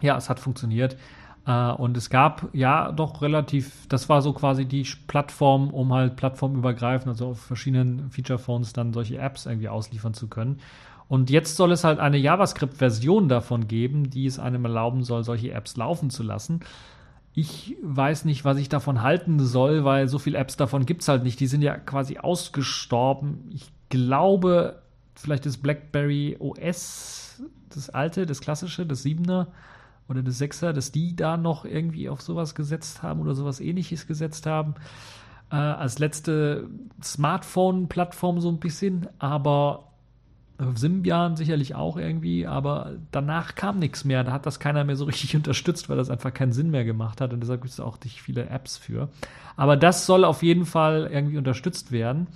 ja, es hat funktioniert. Uh, und es gab ja doch relativ, das war so quasi die Plattform, um halt plattformübergreifend, also auf verschiedenen Feature-Phones dann solche Apps irgendwie ausliefern zu können. Und jetzt soll es halt eine JavaScript-Version davon geben, die es einem erlauben soll, solche Apps laufen zu lassen. Ich weiß nicht, was ich davon halten soll, weil so viele Apps davon gibt es halt nicht. Die sind ja quasi ausgestorben. Ich glaube, vielleicht ist BlackBerry OS das alte, das klassische, das Siebener oder das Sechser, dass die da noch irgendwie auf sowas gesetzt haben oder sowas ähnliches gesetzt haben. Äh, als letzte Smartphone-Plattform so ein bisschen, aber Symbian sicherlich auch irgendwie, aber danach kam nichts mehr. Da hat das keiner mehr so richtig unterstützt, weil das einfach keinen Sinn mehr gemacht hat und deshalb gibt es auch nicht viele Apps für. Aber das soll auf jeden Fall irgendwie unterstützt werden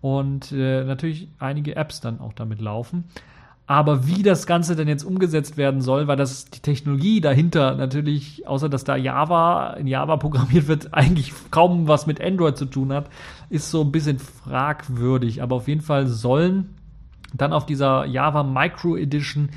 und äh, natürlich einige Apps dann auch damit laufen. Aber wie das Ganze denn jetzt umgesetzt werden soll, weil das die Technologie dahinter natürlich, außer dass da Java in Java programmiert wird, eigentlich kaum was mit Android zu tun hat, ist so ein bisschen fragwürdig. Aber auf jeden Fall sollen dann auf dieser Java Micro Edition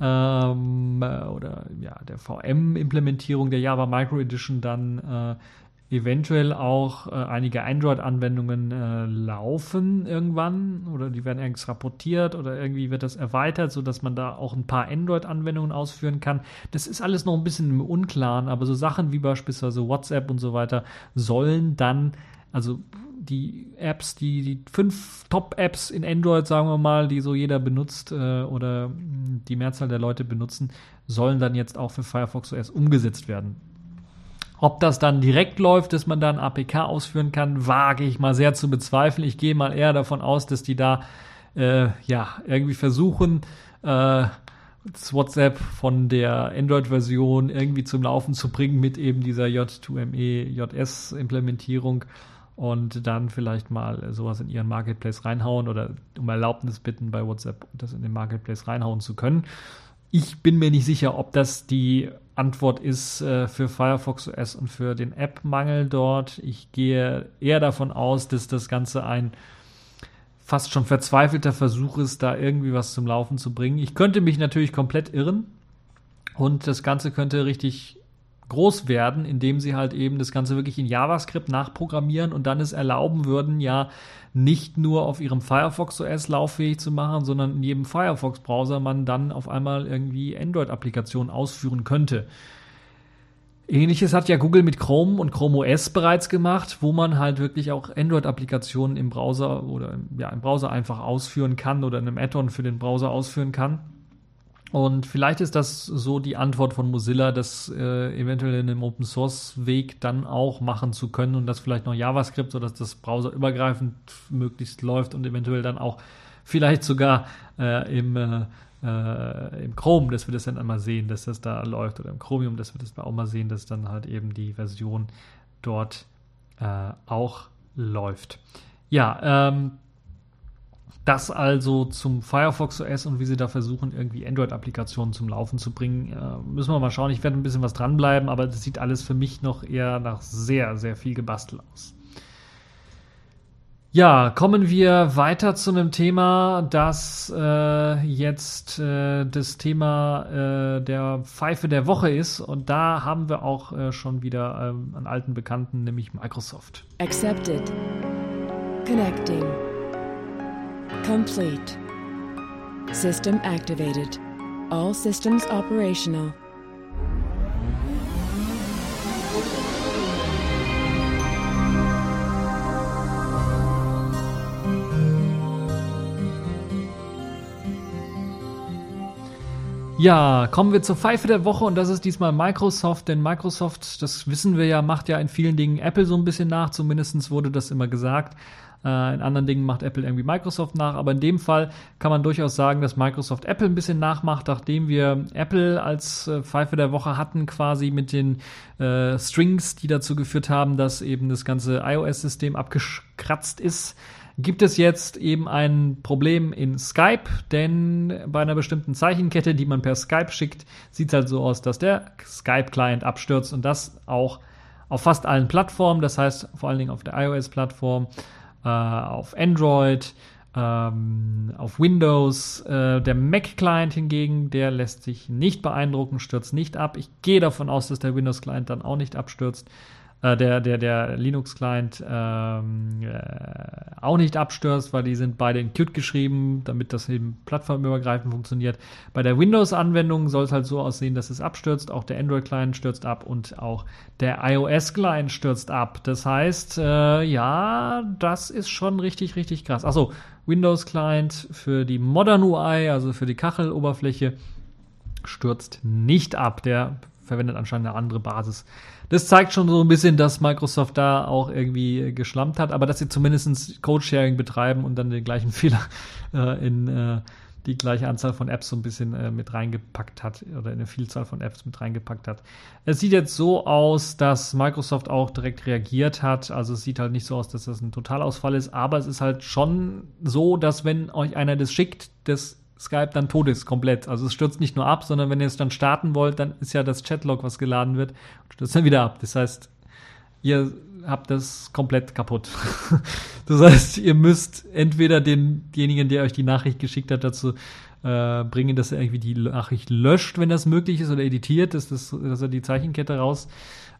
ähm, äh, oder ja, der VM-Implementierung der Java Micro Edition dann äh, eventuell auch äh, einige Android-Anwendungen äh, laufen irgendwann oder die werden irgendwie rapportiert oder irgendwie wird das erweitert, sodass man da auch ein paar Android-Anwendungen ausführen kann. Das ist alles noch ein bisschen im Unklaren, aber so Sachen wie beispielsweise WhatsApp und so weiter sollen dann, also die Apps, die, die fünf Top-Apps in Android, sagen wir mal, die so jeder benutzt äh, oder die Mehrzahl der Leute benutzen, sollen dann jetzt auch für Firefox OS umgesetzt werden. Ob das dann direkt läuft, dass man da ein APK ausführen kann, wage ich mal sehr zu bezweifeln. Ich gehe mal eher davon aus, dass die da äh, ja irgendwie versuchen, äh, das WhatsApp von der Android-Version irgendwie zum Laufen zu bringen mit eben dieser J2ME JS-Implementierung und dann vielleicht mal sowas in ihren Marketplace reinhauen oder um Erlaubnis bitten bei WhatsApp, das in den Marketplace reinhauen zu können. Ich bin mir nicht sicher, ob das die Antwort ist äh, für Firefox OS und für den App-Mangel dort. Ich gehe eher davon aus, dass das Ganze ein fast schon verzweifelter Versuch ist, da irgendwie was zum Laufen zu bringen. Ich könnte mich natürlich komplett irren und das Ganze könnte richtig groß werden, indem sie halt eben das Ganze wirklich in JavaScript nachprogrammieren und dann es erlauben würden, ja nicht nur auf ihrem Firefox OS lauffähig zu machen, sondern in jedem Firefox-Browser man dann auf einmal irgendwie Android-Applikationen ausführen könnte. Ähnliches hat ja Google mit Chrome und Chrome OS bereits gemacht, wo man halt wirklich auch Android-Applikationen im Browser oder ja, im Browser einfach ausführen kann oder in einem Add-on für den Browser ausführen kann. Und vielleicht ist das so die Antwort von Mozilla, das äh, eventuell in einem Open Source Weg dann auch machen zu können und das vielleicht noch JavaScript, sodass das browserübergreifend möglichst läuft und eventuell dann auch vielleicht sogar äh, im, äh, äh, im Chrome, dass wir das dann einmal sehen, dass das da läuft oder im Chromium, dass wir das auch mal sehen, dass dann halt eben die Version dort äh, auch läuft. Ja, ähm, das also zum Firefox OS und wie sie da versuchen, irgendwie Android-Applikationen zum Laufen zu bringen. Äh, müssen wir mal schauen. Ich werde ein bisschen was dranbleiben, aber das sieht alles für mich noch eher nach sehr, sehr viel Gebastel aus. Ja, kommen wir weiter zu einem Thema, das äh, jetzt äh, das Thema äh, der Pfeife der Woche ist. Und da haben wir auch äh, schon wieder ähm, einen alten Bekannten, nämlich Microsoft. Accepted. Connecting. Complete. System activated. All systems operational. Ja, kommen wir zur Pfeife der Woche und das ist diesmal Microsoft, denn Microsoft, das wissen wir ja, macht ja in vielen Dingen Apple so ein bisschen nach, zumindest wurde das immer gesagt. Äh, in anderen Dingen macht Apple irgendwie Microsoft nach, aber in dem Fall kann man durchaus sagen, dass Microsoft Apple ein bisschen nachmacht, nachdem wir Apple als äh, Pfeife der Woche hatten, quasi mit den äh, Strings, die dazu geführt haben, dass eben das ganze iOS-System abgekratzt ist gibt es jetzt eben ein Problem in Skype, denn bei einer bestimmten Zeichenkette, die man per Skype schickt, sieht es halt so aus, dass der Skype-Client abstürzt und das auch auf fast allen Plattformen, das heißt vor allen Dingen auf der iOS-Plattform äh, auf Android, ähm, auf Windows. Äh, der Mac-Client hingegen, der lässt sich nicht beeindrucken, stürzt nicht ab. Ich gehe davon aus, dass der Windows-Client dann auch nicht abstürzt äh, der, der, der Linux-Client ähm, äh, auch nicht abstürzt, weil die sind beide in Qt geschrieben, damit das eben plattformübergreifend funktioniert. Bei der Windows-Anwendung soll es halt so aussehen, dass es abstürzt. Auch der Android-Client stürzt ab und auch der iOS-Client stürzt ab. Das heißt, äh, ja, das ist schon richtig, richtig krass. Achso, Windows-Client für die Modern UI, also für die Kacheloberfläche stürzt nicht ab. Der verwendet anscheinend eine andere Basis. Das zeigt schon so ein bisschen, dass Microsoft da auch irgendwie geschlampt hat, aber dass sie zumindest Code-Sharing betreiben und dann den gleichen Fehler äh, in äh, die gleiche Anzahl von Apps so ein bisschen äh, mit reingepackt hat oder eine Vielzahl von Apps mit reingepackt hat. Es sieht jetzt so aus, dass Microsoft auch direkt reagiert hat. Also es sieht halt nicht so aus, dass das ein Totalausfall ist, aber es ist halt schon so, dass wenn euch einer das schickt, das Skype dann tot ist komplett. Also es stürzt nicht nur ab, sondern wenn ihr es dann starten wollt, dann ist ja das Chatlog, was geladen wird, stürzt dann wieder ab. Das heißt, ihr habt das komplett kaputt. das heißt, ihr müsst entweder denjenigen, der euch die Nachricht geschickt hat, dazu äh, bringen, dass er irgendwie die Nachricht löscht, wenn das möglich ist, oder editiert, dass, das, dass er die Zeichenkette raus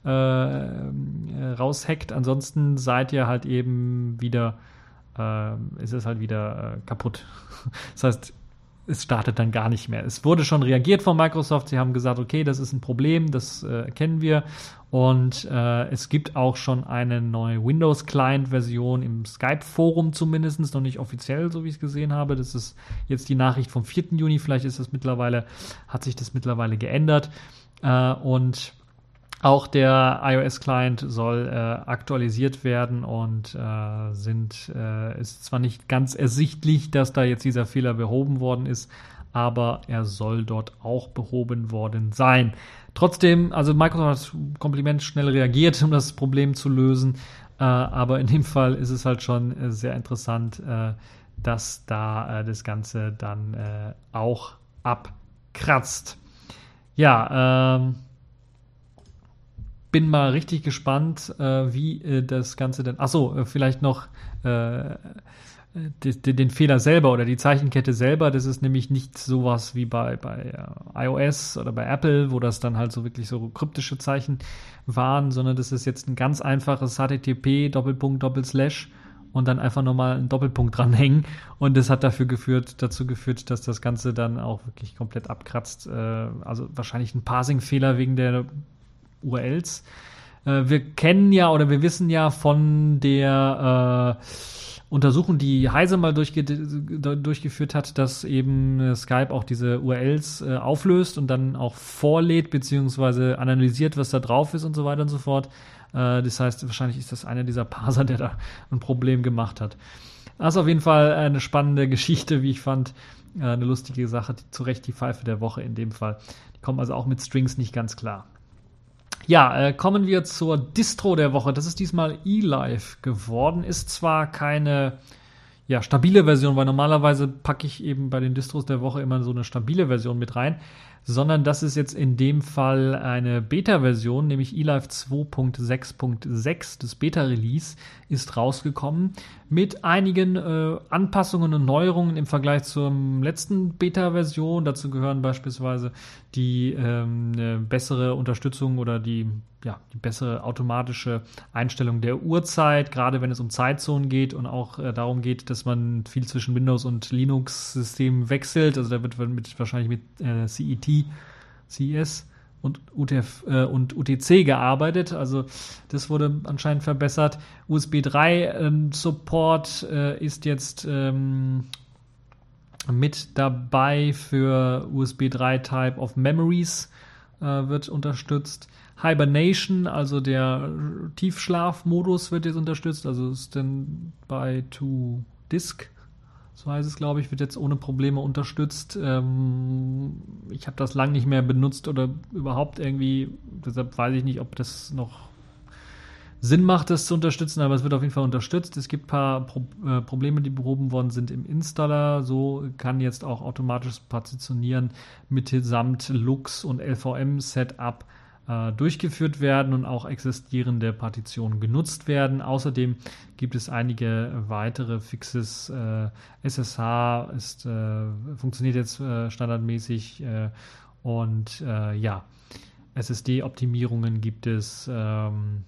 äh, raushackt. Ansonsten seid ihr halt eben wieder, äh, ist es halt wieder äh, kaputt. Das heißt, es startet dann gar nicht mehr. Es wurde schon reagiert von Microsoft. Sie haben gesagt, okay, das ist ein Problem, das äh, wir. Und äh, es gibt auch schon eine neue Windows-Client-Version im Skype-Forum zumindest, noch nicht offiziell, so wie ich es gesehen habe. Das ist jetzt die Nachricht vom 4. Juni. Vielleicht ist das mittlerweile, hat sich das mittlerweile geändert. Äh, und auch der iOS-Client soll äh, aktualisiert werden und äh, sind, äh, ist zwar nicht ganz ersichtlich, dass da jetzt dieser Fehler behoben worden ist, aber er soll dort auch behoben worden sein. Trotzdem, also Microsoft hat Kompliment schnell reagiert, um das Problem zu lösen, äh, aber in dem Fall ist es halt schon äh, sehr interessant, äh, dass da äh, das Ganze dann äh, auch abkratzt. Ja, ähm, bin mal richtig gespannt, äh, wie äh, das Ganze denn. Achso, äh, vielleicht noch äh, die, den Fehler selber oder die Zeichenkette selber. Das ist nämlich nicht sowas wie bei, bei äh, iOS oder bei Apple, wo das dann halt so wirklich so kryptische Zeichen waren, sondern das ist jetzt ein ganz einfaches HTTP Doppelpunkt Doppelslash und dann einfach nochmal einen Doppelpunkt dranhängen. Und das hat dafür geführt, dazu geführt, dass das Ganze dann auch wirklich komplett abkratzt. Äh, also wahrscheinlich ein Parsing-Fehler wegen der URLs. Äh, wir kennen ja oder wir wissen ja von der äh, Untersuchung, die Heise mal durchge durchgeführt hat, dass eben äh, Skype auch diese URLs äh, auflöst und dann auch vorlädt beziehungsweise analysiert, was da drauf ist und so weiter und so fort. Äh, das heißt, wahrscheinlich ist das einer dieser Parser, der da ein Problem gemacht hat. Das ist auf jeden Fall eine spannende Geschichte, wie ich fand. Äh, eine lustige Sache, die, zu Recht die Pfeife der Woche in dem Fall. Die kommen also auch mit Strings nicht ganz klar. Ja, äh, kommen wir zur Distro der Woche. Das ist diesmal eLife geworden. Ist zwar keine ja, stabile Version, weil normalerweise packe ich eben bei den Distros der Woche immer so eine stabile Version mit rein sondern das ist jetzt in dem Fall eine Beta-Version, nämlich eLife 2.6.6. Das Beta-Release ist rausgekommen mit einigen äh, Anpassungen und Neuerungen im Vergleich zur letzten Beta-Version. Dazu gehören beispielsweise die ähm, bessere Unterstützung oder die ja, die bessere automatische Einstellung der Uhrzeit, gerade wenn es um Zeitzonen geht und auch äh, darum geht, dass man viel zwischen Windows und Linux-Systemen wechselt. Also da wird mit, wahrscheinlich mit äh, CET, CES und, UTF, äh, und UTC gearbeitet. Also das wurde anscheinend verbessert. USB 3 ähm, Support äh, ist jetzt ähm, mit dabei für USB 3 Type of Memories äh, wird unterstützt. Hibernation, also der Tiefschlafmodus wird jetzt unterstützt, also Standby to Disk, so heißt es, glaube ich, wird jetzt ohne Probleme unterstützt. Ähm, ich habe das lang nicht mehr benutzt oder überhaupt irgendwie, deshalb weiß ich nicht, ob das noch Sinn macht, das zu unterstützen, aber es wird auf jeden Fall unterstützt. Es gibt ein paar äh, Probleme, die behoben worden sind im Installer. So kann jetzt auch automatisches Partitionieren mitsamt Lux und LVM-Setup äh, durchgeführt werden und auch existierende Partitionen genutzt werden. Außerdem gibt es einige weitere Fixes. Äh, SSH ist, äh, funktioniert jetzt äh, standardmäßig äh, und äh, ja, SSD-Optimierungen gibt es. Ähm,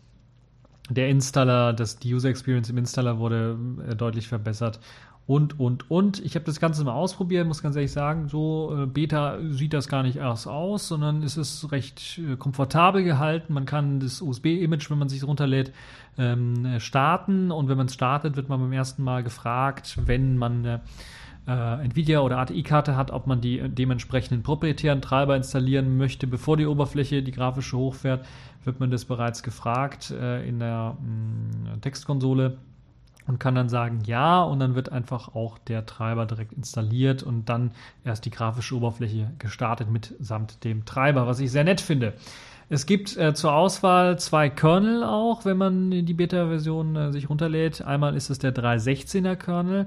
der Installer, das, die User Experience im Installer wurde deutlich verbessert und, und, und. Ich habe das Ganze mal ausprobiert, muss ganz ehrlich sagen, so äh, Beta sieht das gar nicht erst aus, sondern es ist recht äh, komfortabel gehalten. Man kann das USB-Image, wenn man sich runterlädt, ähm, starten und wenn man es startet, wird man beim ersten Mal gefragt, wenn man äh, äh, Nvidia oder ATI-Karte hat, ob man die dementsprechenden proprietären Treiber installieren möchte, bevor die Oberfläche die grafische hochfährt, wird man das bereits gefragt äh, in der mh, mm, Textkonsole und kann dann sagen ja und dann wird einfach auch der Treiber direkt installiert und dann erst die grafische Oberfläche gestartet mitsamt dem Treiber, was ich sehr nett finde. Es gibt äh, zur Auswahl zwei Kernel auch, wenn man die Beta-Version äh, sich runterlädt. Einmal ist es der 316er Kernel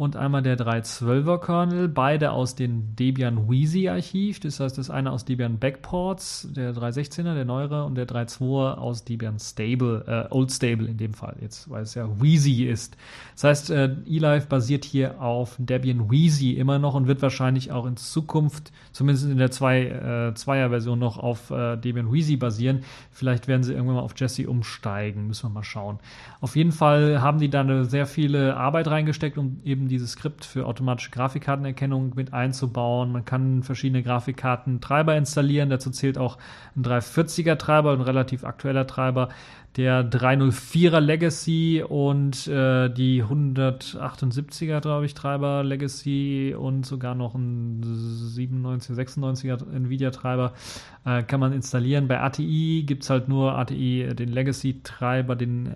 und einmal der 312er Kernel, beide aus dem Debian Wheezy Archiv. Das heißt, das eine aus Debian Backports, der 316er, der neuere, und der 3.2er aus Debian Stable, äh, Old Stable in dem Fall jetzt, weil es ja Wheezy ist. Das heißt, äh, eLife basiert hier auf Debian Wheezy immer noch und wird wahrscheinlich auch in Zukunft, zumindest in der 2, äh, 2er Version noch auf äh, Debian Wheezy basieren. Vielleicht werden sie irgendwann mal auf Jesse umsteigen, müssen wir mal schauen. Auf jeden Fall haben die da eine sehr viele Arbeit reingesteckt, um eben dieses Skript für automatische Grafikkartenerkennung mit einzubauen. Man kann verschiedene Grafikkartentreiber installieren. Dazu zählt auch ein 340er Treiber, ein relativ aktueller Treiber, der 304er Legacy und äh, die 178er, glaube ich, Treiber Legacy und sogar noch ein 97, 96er Nvidia-Treiber äh, kann man installieren. Bei ATI gibt es halt nur ATI, den Legacy-Treiber, den äh,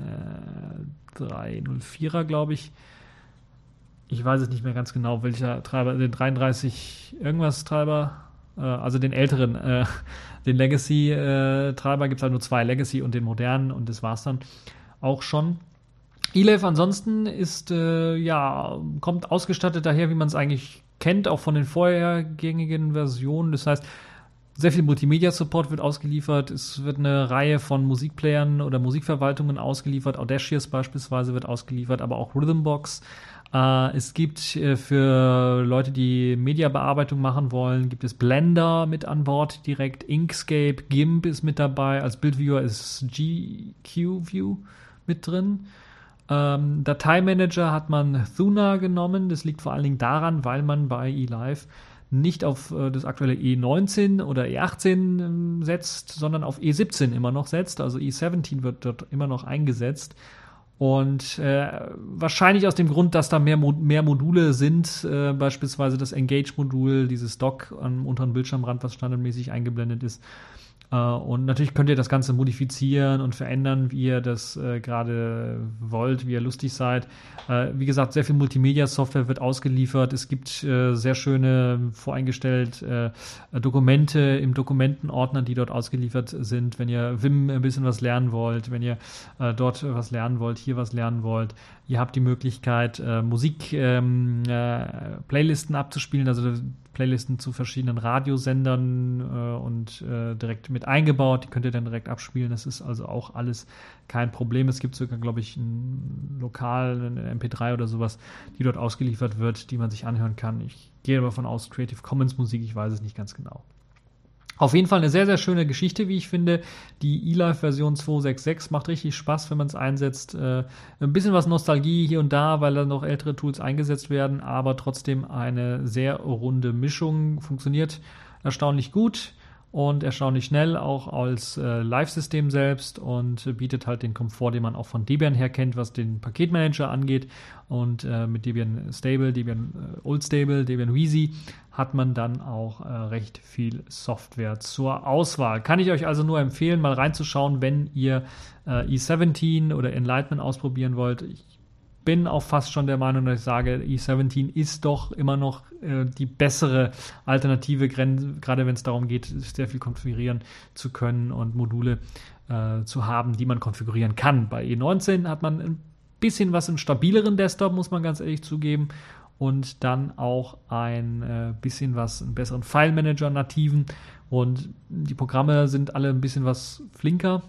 304er, glaube ich ich weiß es nicht mehr ganz genau, welcher Treiber, den 33 irgendwas Treiber, äh, also den älteren, äh, den Legacy-Treiber äh, gibt es halt nur zwei, Legacy und den modernen und das war's dann auch schon. eLave ansonsten ist, äh, ja, kommt ausgestattet daher, wie man es eigentlich kennt, auch von den vorhergängigen Versionen. Das heißt, sehr viel Multimedia-Support wird ausgeliefert. Es wird eine Reihe von Musikplayern oder Musikverwaltungen ausgeliefert. Audacious beispielsweise wird ausgeliefert, aber auch Rhythmbox. Äh, es gibt äh, für Leute, die Mediabearbeitung machen wollen, gibt es Blender mit an Bord direkt. Inkscape, GIMP ist mit dabei. Als Bildviewer ist GQ View mit drin. Ähm, Dateimanager hat man Thuna genommen. Das liegt vor allen Dingen daran, weil man bei eLive nicht auf äh, das aktuelle E19 oder E18 äh, setzt, sondern auf E17 immer noch setzt. Also E17 wird dort immer noch eingesetzt. Und äh, wahrscheinlich aus dem Grund, dass da mehr, Mo mehr Module sind, äh, beispielsweise das Engage-Modul, dieses Dock am unteren Bildschirmrand, was standardmäßig eingeblendet ist, und natürlich könnt ihr das Ganze modifizieren und verändern, wie ihr das äh, gerade wollt, wie ihr lustig seid. Äh, wie gesagt, sehr viel Multimedia-Software wird ausgeliefert. Es gibt äh, sehr schöne voreingestellt äh, Dokumente im Dokumentenordner, die dort ausgeliefert sind. Wenn ihr Vim ein bisschen was lernen wollt, wenn ihr äh, dort was lernen wollt, hier was lernen wollt, ihr habt die Möglichkeit, Musik, ähm, Playlisten abzuspielen, also Playlisten zu verschiedenen Radiosendern äh, und äh, direkt mit eingebaut. Die könnt ihr dann direkt abspielen. Das ist also auch alles kein Problem. Es gibt sogar, glaube ich, ein Lokal, eine MP3 oder sowas, die dort ausgeliefert wird, die man sich anhören kann. Ich gehe davon aus, Creative Commons Musik, ich weiß es nicht ganz genau. Auf jeden Fall eine sehr, sehr schöne Geschichte, wie ich finde. Die eLife-Version 266 macht richtig Spaß, wenn man es einsetzt. Äh, ein bisschen was Nostalgie hier und da, weil da noch ältere Tools eingesetzt werden, aber trotzdem eine sehr runde Mischung. Funktioniert erstaunlich gut und erstaunlich schnell, auch als äh, Live-System selbst und bietet halt den Komfort, den man auch von Debian her kennt, was den Paketmanager angeht. Und äh, mit Debian Stable, Debian äh, Old Stable, Debian Wheezy hat man dann auch äh, recht viel Software zur Auswahl. Kann ich euch also nur empfehlen, mal reinzuschauen, wenn ihr äh, E17 oder Enlightenment ausprobieren wollt. Ich bin auch fast schon der Meinung, dass ich sage, E17 ist doch immer noch äh, die bessere Alternative, gerade wenn es darum geht, sehr viel konfigurieren zu können und Module äh, zu haben, die man konfigurieren kann. Bei E19 hat man ein bisschen was im stabileren Desktop, muss man ganz ehrlich zugeben. Und dann auch ein äh, bisschen was, einen besseren File-Manager nativen. Und die Programme sind alle ein bisschen was flinker,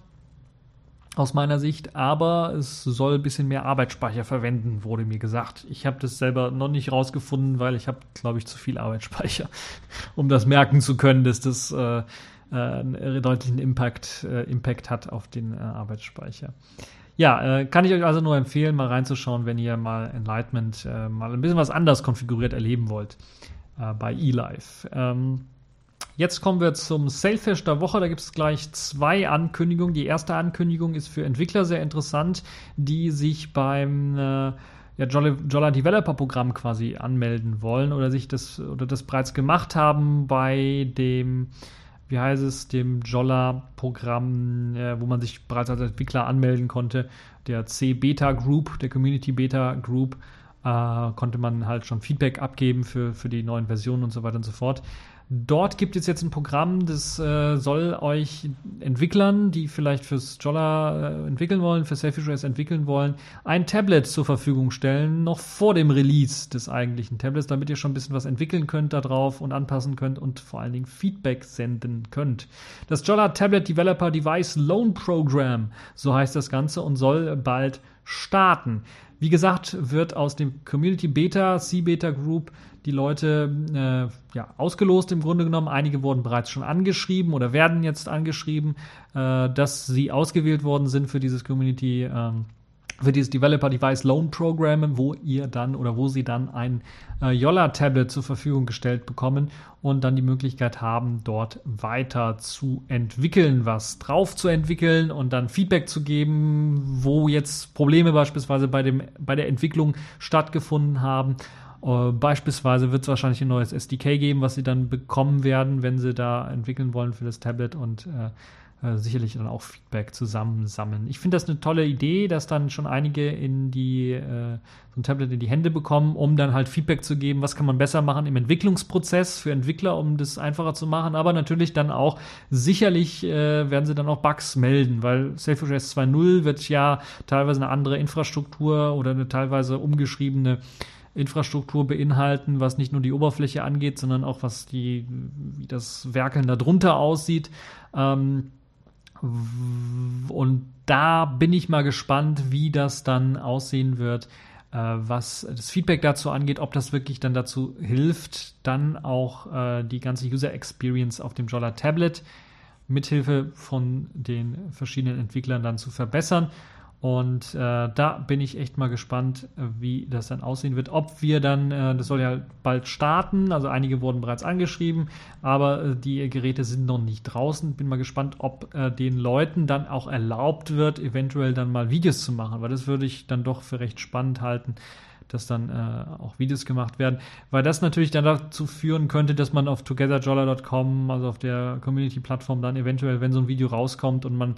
aus meiner Sicht, aber es soll ein bisschen mehr Arbeitsspeicher verwenden, wurde mir gesagt. Ich habe das selber noch nicht rausgefunden, weil ich habe, glaube ich, zu viel Arbeitsspeicher, um das merken zu können, dass das äh, äh, einen deutlichen Impact, äh, Impact hat auf den äh, Arbeitsspeicher. Ja, äh, kann ich euch also nur empfehlen, mal reinzuschauen, wenn ihr mal Enlightenment äh, mal ein bisschen was anders konfiguriert erleben wollt bei eLife. Ähm, Jetzt kommen wir zum Sailfish der Woche. Da gibt es gleich zwei Ankündigungen. Die erste Ankündigung ist für Entwickler sehr interessant, die sich beim äh, ja, Jolla Developer Programm quasi anmelden wollen oder sich das oder das bereits gemacht haben bei dem, wie heißt es, dem Jolla Programm, äh, wo man sich bereits als Entwickler anmelden konnte, der C Beta Group, der Community Beta Group, äh, konnte man halt schon Feedback abgeben für, für die neuen Versionen und so weiter und so fort. Dort gibt es jetzt ein Programm, das äh, soll euch Entwicklern, die vielleicht fürs Jolla äh, entwickeln wollen, für Selfish entwickeln wollen, ein Tablet zur Verfügung stellen, noch vor dem Release des eigentlichen Tablets, damit ihr schon ein bisschen was entwickeln könnt darauf und anpassen könnt und vor allen Dingen Feedback senden könnt. Das Jolla Tablet Developer Device Loan Program, so heißt das Ganze und soll bald starten. Wie gesagt, wird aus dem Community Beta, C-Beta Group die Leute äh, ja, ausgelost im Grunde genommen. Einige wurden bereits schon angeschrieben oder werden jetzt angeschrieben, äh, dass sie ausgewählt worden sind für dieses Community. Ähm, für dieses Developer Device Loan Program, wo ihr dann oder wo sie dann ein äh, Yolla Tablet zur Verfügung gestellt bekommen und dann die Möglichkeit haben, dort weiter zu entwickeln, was drauf zu entwickeln und dann Feedback zu geben, wo jetzt Probleme beispielsweise bei, dem, bei der Entwicklung stattgefunden haben. Uh, beispielsweise wird es wahrscheinlich ein neues SDK geben, was sie dann bekommen werden, wenn sie da entwickeln wollen für das Tablet und äh, äh, sicherlich dann auch Feedback zusammensammeln. Ich finde das eine tolle Idee, dass dann schon einige in die äh, so ein Tablet in die Hände bekommen, um dann halt Feedback zu geben, was kann man besser machen im Entwicklungsprozess für Entwickler, um das einfacher zu machen, aber natürlich dann auch sicherlich äh, werden sie dann auch Bugs melden, weil Selfish 2.0 wird ja teilweise eine andere Infrastruktur oder eine teilweise umgeschriebene Infrastruktur beinhalten, was nicht nur die Oberfläche angeht, sondern auch was die, wie das Werkeln darunter aussieht. Ähm, und da bin ich mal gespannt, wie das dann aussehen wird, äh, was das Feedback dazu angeht, ob das wirklich dann dazu hilft, dann auch äh, die ganze User Experience auf dem Jolla Tablet mithilfe von den verschiedenen Entwicklern dann zu verbessern. Und äh, da bin ich echt mal gespannt, wie das dann aussehen wird. Ob wir dann, äh, das soll ja bald starten, also einige wurden bereits angeschrieben, aber äh, die Geräte sind noch nicht draußen. Bin mal gespannt, ob äh, den Leuten dann auch erlaubt wird, eventuell dann mal Videos zu machen, weil das würde ich dann doch für recht spannend halten, dass dann äh, auch Videos gemacht werden, weil das natürlich dann dazu führen könnte, dass man auf togetherjolla.com, also auf der Community-Plattform, dann eventuell, wenn so ein Video rauskommt und man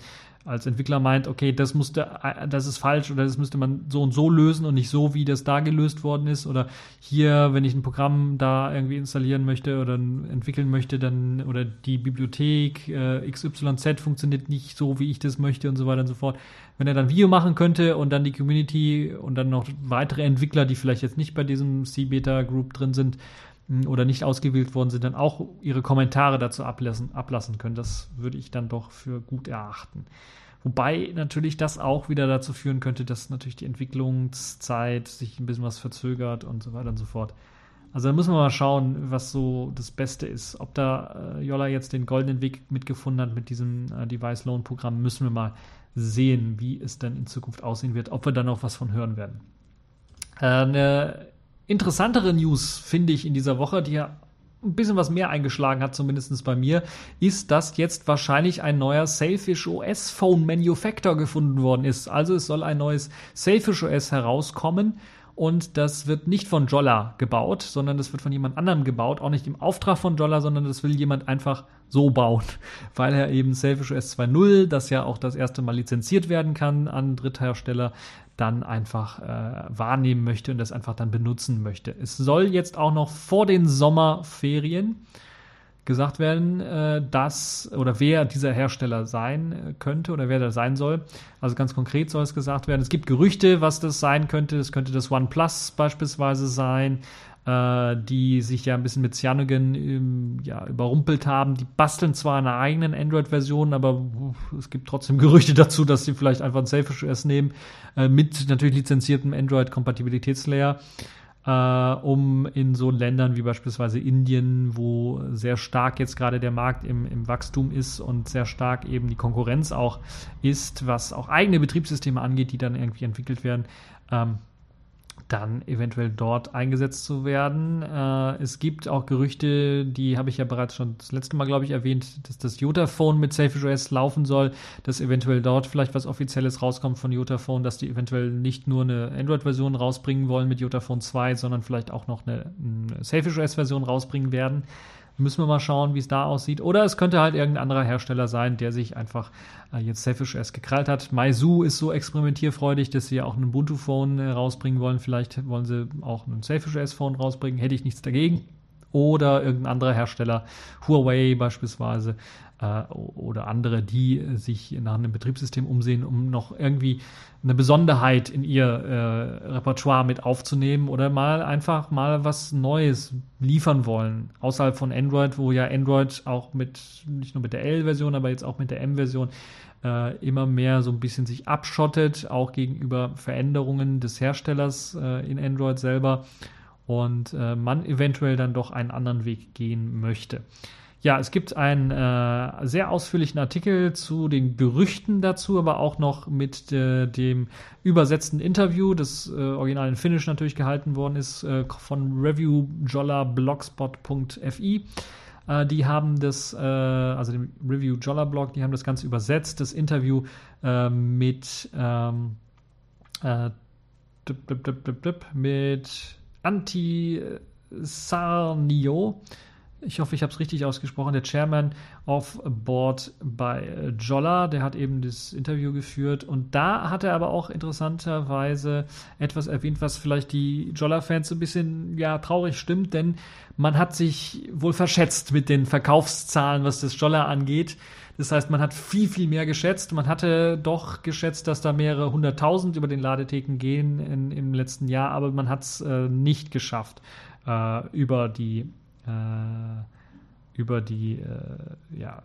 als Entwickler meint, okay, das musste, äh, das ist falsch oder das müsste man so und so lösen und nicht so, wie das da gelöst worden ist. Oder hier, wenn ich ein Programm da irgendwie installieren möchte oder entwickeln möchte, dann oder die Bibliothek äh, XYZ funktioniert nicht so, wie ich das möchte und so weiter und so fort. Wenn er dann Video machen könnte und dann die Community und dann noch weitere Entwickler, die vielleicht jetzt nicht bei diesem C-Beta Group drin sind, oder nicht ausgewählt worden sind, dann auch ihre Kommentare dazu ablassen, ablassen können. Das würde ich dann doch für gut erachten. Wobei natürlich das auch wieder dazu führen könnte, dass natürlich die Entwicklungszeit sich ein bisschen was verzögert und so weiter und so fort. Also da müssen wir mal schauen, was so das Beste ist. Ob da äh, Jolla jetzt den goldenen Weg mitgefunden hat mit diesem äh, Device Loan Programm, müssen wir mal sehen, wie es dann in Zukunft aussehen wird, ob wir da noch was von hören werden. Äh, eine interessantere News, finde ich, in dieser Woche, die ja ein bisschen was mehr eingeschlagen hat, zumindest bei mir, ist, dass jetzt wahrscheinlich ein neuer Sailfish OS Phone Manufacturer gefunden worden ist. Also es soll ein neues Sailfish OS herauskommen und das wird nicht von Jolla gebaut, sondern das wird von jemand anderem gebaut, auch nicht im Auftrag von Jolla, sondern das will jemand einfach so bauen, weil er eben Selfish OS 2.0, das ja auch das erste Mal lizenziert werden kann an Dritthersteller, dann einfach äh, wahrnehmen möchte und das einfach dann benutzen möchte. Es soll jetzt auch noch vor den Sommerferien gesagt werden, äh, dass oder wer dieser Hersteller sein äh, könnte oder wer der sein soll. Also ganz konkret soll es gesagt werden. Es gibt Gerüchte, was das sein könnte. Es könnte das OnePlus beispielsweise sein, die sich ja ein bisschen mit Cyanogen ähm, ja, überrumpelt haben. Die basteln zwar eine eigenen Android-Version, aber es gibt trotzdem Gerüchte dazu, dass sie vielleicht einfach ein Selfish OS nehmen, äh, mit natürlich lizenziertem Android-Kompatibilitätslayer äh, um in so Ländern wie beispielsweise Indien, wo sehr stark jetzt gerade der Markt im, im Wachstum ist und sehr stark eben die Konkurrenz auch ist, was auch eigene Betriebssysteme angeht, die dann irgendwie entwickelt werden, ähm, dann eventuell dort eingesetzt zu werden. Äh, es gibt auch Gerüchte, die habe ich ja bereits schon das letzte Mal, glaube ich, erwähnt, dass das Jotaphone mit Safe OS laufen soll, dass eventuell dort vielleicht was Offizielles rauskommt von Jotaphone, dass die eventuell nicht nur eine Android-Version rausbringen wollen mit Jotaphone 2, sondern vielleicht auch noch eine, eine Safe OS-Version rausbringen werden. Müssen wir mal schauen, wie es da aussieht. Oder es könnte halt irgendein anderer Hersteller sein, der sich einfach äh, jetzt Selfish erst gekrallt hat. Meizu ist so experimentierfreudig, dass sie ja auch ein Ubuntu-Phone äh, rausbringen wollen. Vielleicht wollen sie auch ein Selfish S-Phone rausbringen. Hätte ich nichts dagegen. Oder irgendein anderer Hersteller, Huawei beispielsweise, äh, oder andere, die sich nach einem Betriebssystem umsehen, um noch irgendwie eine Besonderheit in ihr äh, Repertoire mit aufzunehmen oder mal einfach mal was Neues liefern wollen. Außerhalb von Android, wo ja Android auch mit, nicht nur mit der L-Version, aber jetzt auch mit der M-Version äh, immer mehr so ein bisschen sich abschottet, auch gegenüber Veränderungen des Herstellers äh, in Android selber und äh, man eventuell dann doch einen anderen Weg gehen möchte. Ja, es gibt einen äh, sehr ausführlichen Artikel zu den Gerüchten dazu, aber auch noch mit äh, dem übersetzten Interview, das äh, original in Finnisch natürlich gehalten worden ist, äh, von reviewjolla.blogspot.fi. Äh, die haben das, äh, also dem Review Jolla Blog, die haben das Ganze übersetzt, das Interview mit ähm, mit Anti Sarnio ich hoffe, ich habe es richtig ausgesprochen, der Chairman of Board bei Jolla, der hat eben das Interview geführt und da hat er aber auch interessanterweise etwas erwähnt, was vielleicht die Jolla-Fans so ein bisschen ja traurig stimmt, denn man hat sich wohl verschätzt mit den Verkaufszahlen, was das Jolla angeht. Das heißt, man hat viel, viel mehr geschätzt. Man hatte doch geschätzt, dass da mehrere hunderttausend über den Ladetheken gehen in, im letzten Jahr, aber man hat es äh, nicht geschafft, äh, über die über die, äh, ja,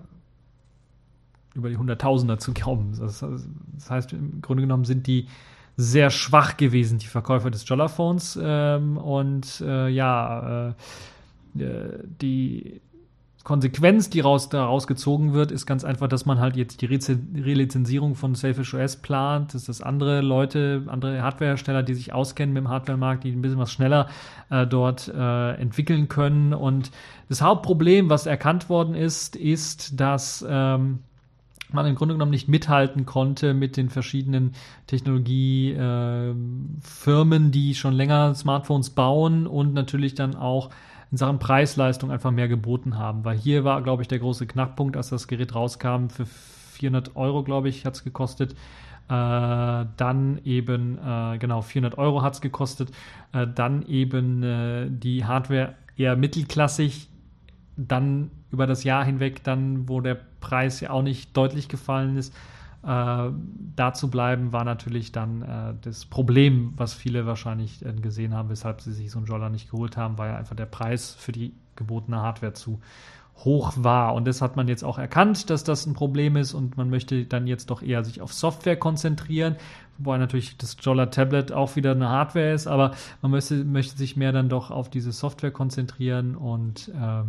über die Hunderttausender zu kommen. Das, heißt, im Grunde genommen sind die sehr schwach gewesen, die Verkäufer des Jolla-Phones. Ähm, und äh, ja, äh, äh die Konsequenz, die raus, daraus gezogen wird, ist ganz einfach, dass man halt jetzt die Relizenzierung von Selfish OS plant, dass das andere Leute, andere Hardwarehersteller, die sich auskennen mit dem Hardwaremarkt, die ein bisschen was schneller äh, dort äh, entwickeln können. Und das Hauptproblem, was erkannt worden ist, ist, dass ähm, man im Grunde genommen nicht mithalten konnte mit den verschiedenen Technologiefirmen, äh, die schon länger Smartphones bauen und natürlich dann auch in Sachen Preis-Leistung einfach mehr geboten haben. Weil hier war, glaube ich, der große Knackpunkt, als das Gerät rauskam. Für 400 Euro, glaube ich, hat es gekostet. Äh, dann eben, äh, genau, 400 Euro hat es gekostet. Äh, dann eben äh, die Hardware eher mittelklassig. Dann über das Jahr hinweg, dann, wo der Preis ja auch nicht deutlich gefallen ist, äh, da zu bleiben, war natürlich dann äh, das Problem, was viele wahrscheinlich äh, gesehen haben, weshalb sie sich so einen Jolla nicht geholt haben, weil ja einfach der Preis für die gebotene Hardware zu hoch war. Und das hat man jetzt auch erkannt, dass das ein Problem ist und man möchte dann jetzt doch eher sich auf Software konzentrieren, wobei natürlich das Jolla Tablet auch wieder eine Hardware ist, aber man möchte, möchte sich mehr dann doch auf diese Software konzentrieren und äh,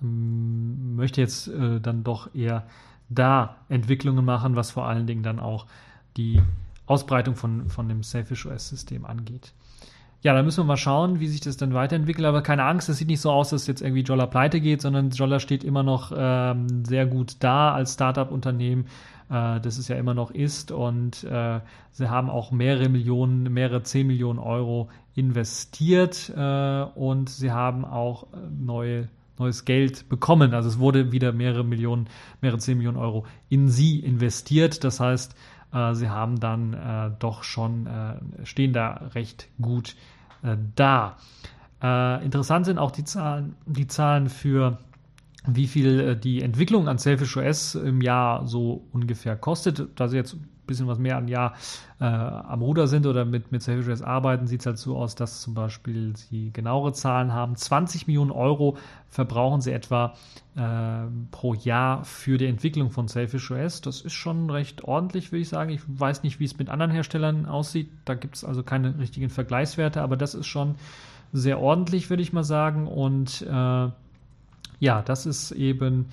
möchte jetzt äh, dann doch eher da Entwicklungen machen, was vor allen Dingen dann auch die Ausbreitung von, von dem Selfish OS-System angeht. Ja, da müssen wir mal schauen, wie sich das dann weiterentwickelt. Aber keine Angst, es sieht nicht so aus, dass jetzt irgendwie Jolla pleite geht, sondern Jolla steht immer noch ähm, sehr gut da als Startup-Unternehmen, äh, das es ja immer noch ist. Und äh, sie haben auch mehrere Millionen, mehrere 10 Millionen Euro investiert äh, und sie haben auch äh, neue neues Geld bekommen. Also es wurde wieder mehrere Millionen, mehrere zehn Millionen Euro in sie investiert. Das heißt, äh, sie haben dann äh, doch schon, äh, stehen da recht gut äh, da. Äh, interessant sind auch die Zahlen, die Zahlen für wie viel äh, die Entwicklung an Selfish OS im Jahr so ungefähr kostet. Da sie jetzt bisschen was mehr ein Jahr äh, am Ruder sind oder mit, mit Selfish arbeiten, sieht es halt so aus, dass zum Beispiel sie genauere Zahlen haben. 20 Millionen Euro verbrauchen sie etwa äh, pro Jahr für die Entwicklung von Selfish OS. Das ist schon recht ordentlich, würde ich sagen. Ich weiß nicht, wie es mit anderen Herstellern aussieht. Da gibt es also keine richtigen Vergleichswerte, aber das ist schon sehr ordentlich, würde ich mal sagen. Und äh, ja, das ist eben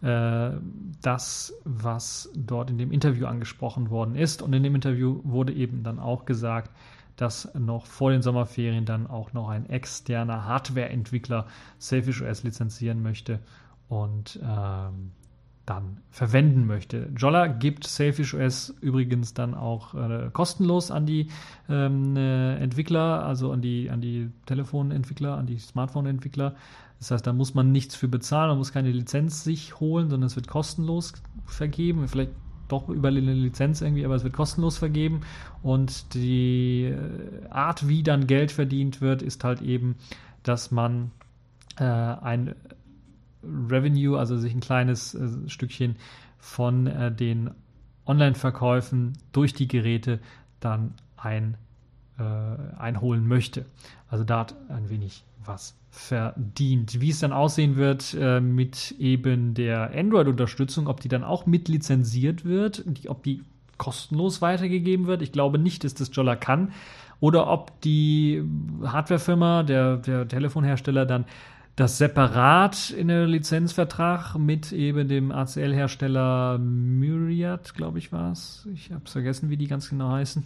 das, was dort in dem Interview angesprochen worden ist. Und in dem Interview wurde eben dann auch gesagt, dass noch vor den Sommerferien dann auch noch ein externer Hardware-Entwickler Selfish OS lizenzieren möchte und ähm, dann verwenden möchte. Jolla gibt Selfish OS übrigens dann auch äh, kostenlos an die ähm, äh, Entwickler, also an die, an die Telefonentwickler, an die Smartphone-Entwickler. Das heißt, da muss man nichts für bezahlen, man muss keine Lizenz sich holen, sondern es wird kostenlos vergeben. Vielleicht doch über eine Lizenz irgendwie, aber es wird kostenlos vergeben. Und die äh, Art, wie dann Geld verdient wird, ist halt eben, dass man äh, ein Revenue, also sich ein kleines äh, Stückchen von äh, den Online-Verkäufen durch die Geräte dann ein, äh, einholen möchte. Also da hat ein wenig was verdient. Wie es dann aussehen wird äh, mit eben der Android-Unterstützung, ob die dann auch mit lizenziert wird, ob die kostenlos weitergegeben wird. Ich glaube nicht, dass das Jolla kann. Oder ob die Hardwarefirma, der, der Telefonhersteller dann das separat in einem Lizenzvertrag mit eben dem ACL-Hersteller Myriad, glaube ich, war es. Ich habe es vergessen, wie die ganz genau heißen.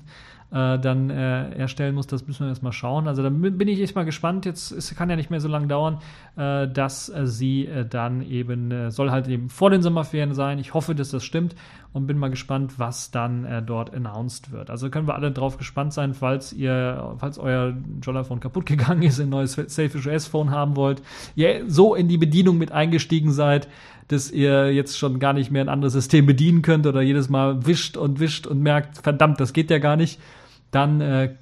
Äh, dann äh, erstellen muss, das müssen wir erstmal schauen. Also da bin ich echt mal gespannt. Jetzt es kann ja nicht mehr so lange dauern, äh, dass äh, sie äh, dann eben, äh, soll halt eben vor den Sommerferien sein. Ich hoffe, dass das stimmt und bin mal gespannt, was dann dort announced wird. Also können wir alle drauf gespannt sein, falls ihr, falls euer Jollaphone kaputt gegangen ist, ein neues Selfish OS Phone haben wollt, ihr so in die Bedienung mit eingestiegen seid, dass ihr jetzt schon gar nicht mehr ein anderes System bedienen könnt oder jedes Mal wischt und wischt und merkt, verdammt, das geht ja gar nicht dann äh,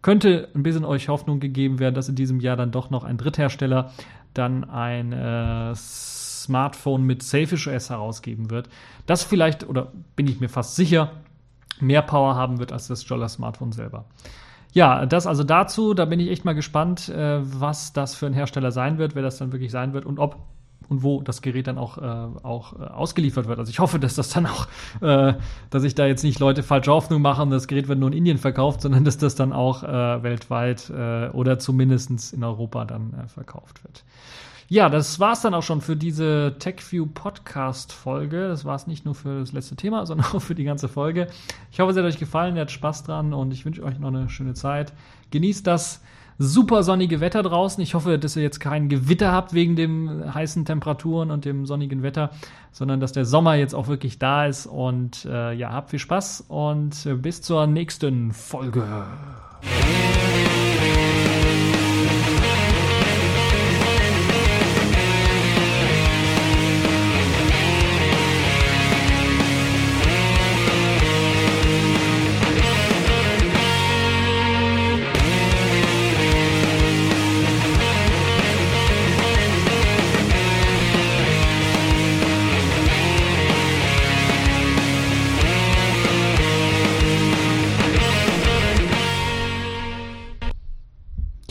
könnte ein bisschen euch Hoffnung gegeben werden, dass in diesem Jahr dann doch noch ein Dritthersteller dann ein äh, Smartphone mit Selfish OS herausgeben wird. Das vielleicht, oder bin ich mir fast sicher, mehr Power haben wird als das Jolla Smartphone selber. Ja, das also dazu, da bin ich echt mal gespannt, äh, was das für ein Hersteller sein wird, wer das dann wirklich sein wird und ob und wo das Gerät dann auch, äh, auch äh, ausgeliefert wird. Also ich hoffe, dass das dann auch, äh, dass ich da jetzt nicht Leute falsche Hoffnung mache und das Gerät wird nur in Indien verkauft, sondern dass das dann auch äh, weltweit äh, oder zumindest in Europa dann äh, verkauft wird. Ja, das war's dann auch schon für diese TechView Podcast Folge. Das war's nicht nur für das letzte Thema, sondern auch für die ganze Folge. Ich hoffe, es hat euch gefallen, ihr habt Spaß dran und ich wünsche euch noch eine schöne Zeit. Genießt das super sonnige Wetter draußen. Ich hoffe, dass ihr jetzt kein Gewitter habt wegen den heißen Temperaturen und dem sonnigen Wetter, sondern dass der Sommer jetzt auch wirklich da ist. Und äh, ja, habt viel Spaß und äh, bis zur nächsten Folge.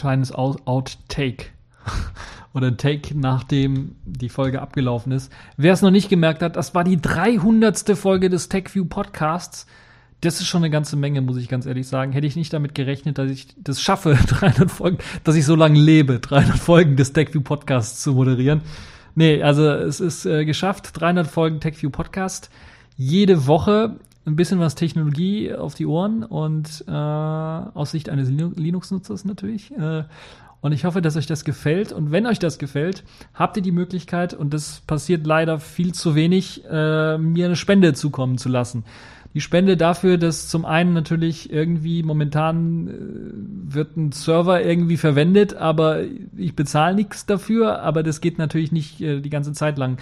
Kleines Outtake oder Take, nachdem die Folge abgelaufen ist. Wer es noch nicht gemerkt hat, das war die 300. Folge des TechView Podcasts. Das ist schon eine ganze Menge, muss ich ganz ehrlich sagen. Hätte ich nicht damit gerechnet, dass ich das schaffe, 300 Folgen, dass ich so lange lebe, 300 Folgen des TechView Podcasts zu moderieren. Nee, also es ist äh, geschafft, 300 Folgen TechView Podcast. Jede Woche ein bisschen was Technologie auf die Ohren und äh, aus Sicht eines Linux-Nutzers natürlich. Äh, und ich hoffe, dass euch das gefällt. Und wenn euch das gefällt, habt ihr die Möglichkeit, und das passiert leider viel zu wenig, äh, mir eine Spende zukommen zu lassen. Die Spende dafür, dass zum einen natürlich irgendwie momentan äh, wird ein Server irgendwie verwendet, aber ich bezahle nichts dafür, aber das geht natürlich nicht äh, die ganze Zeit lang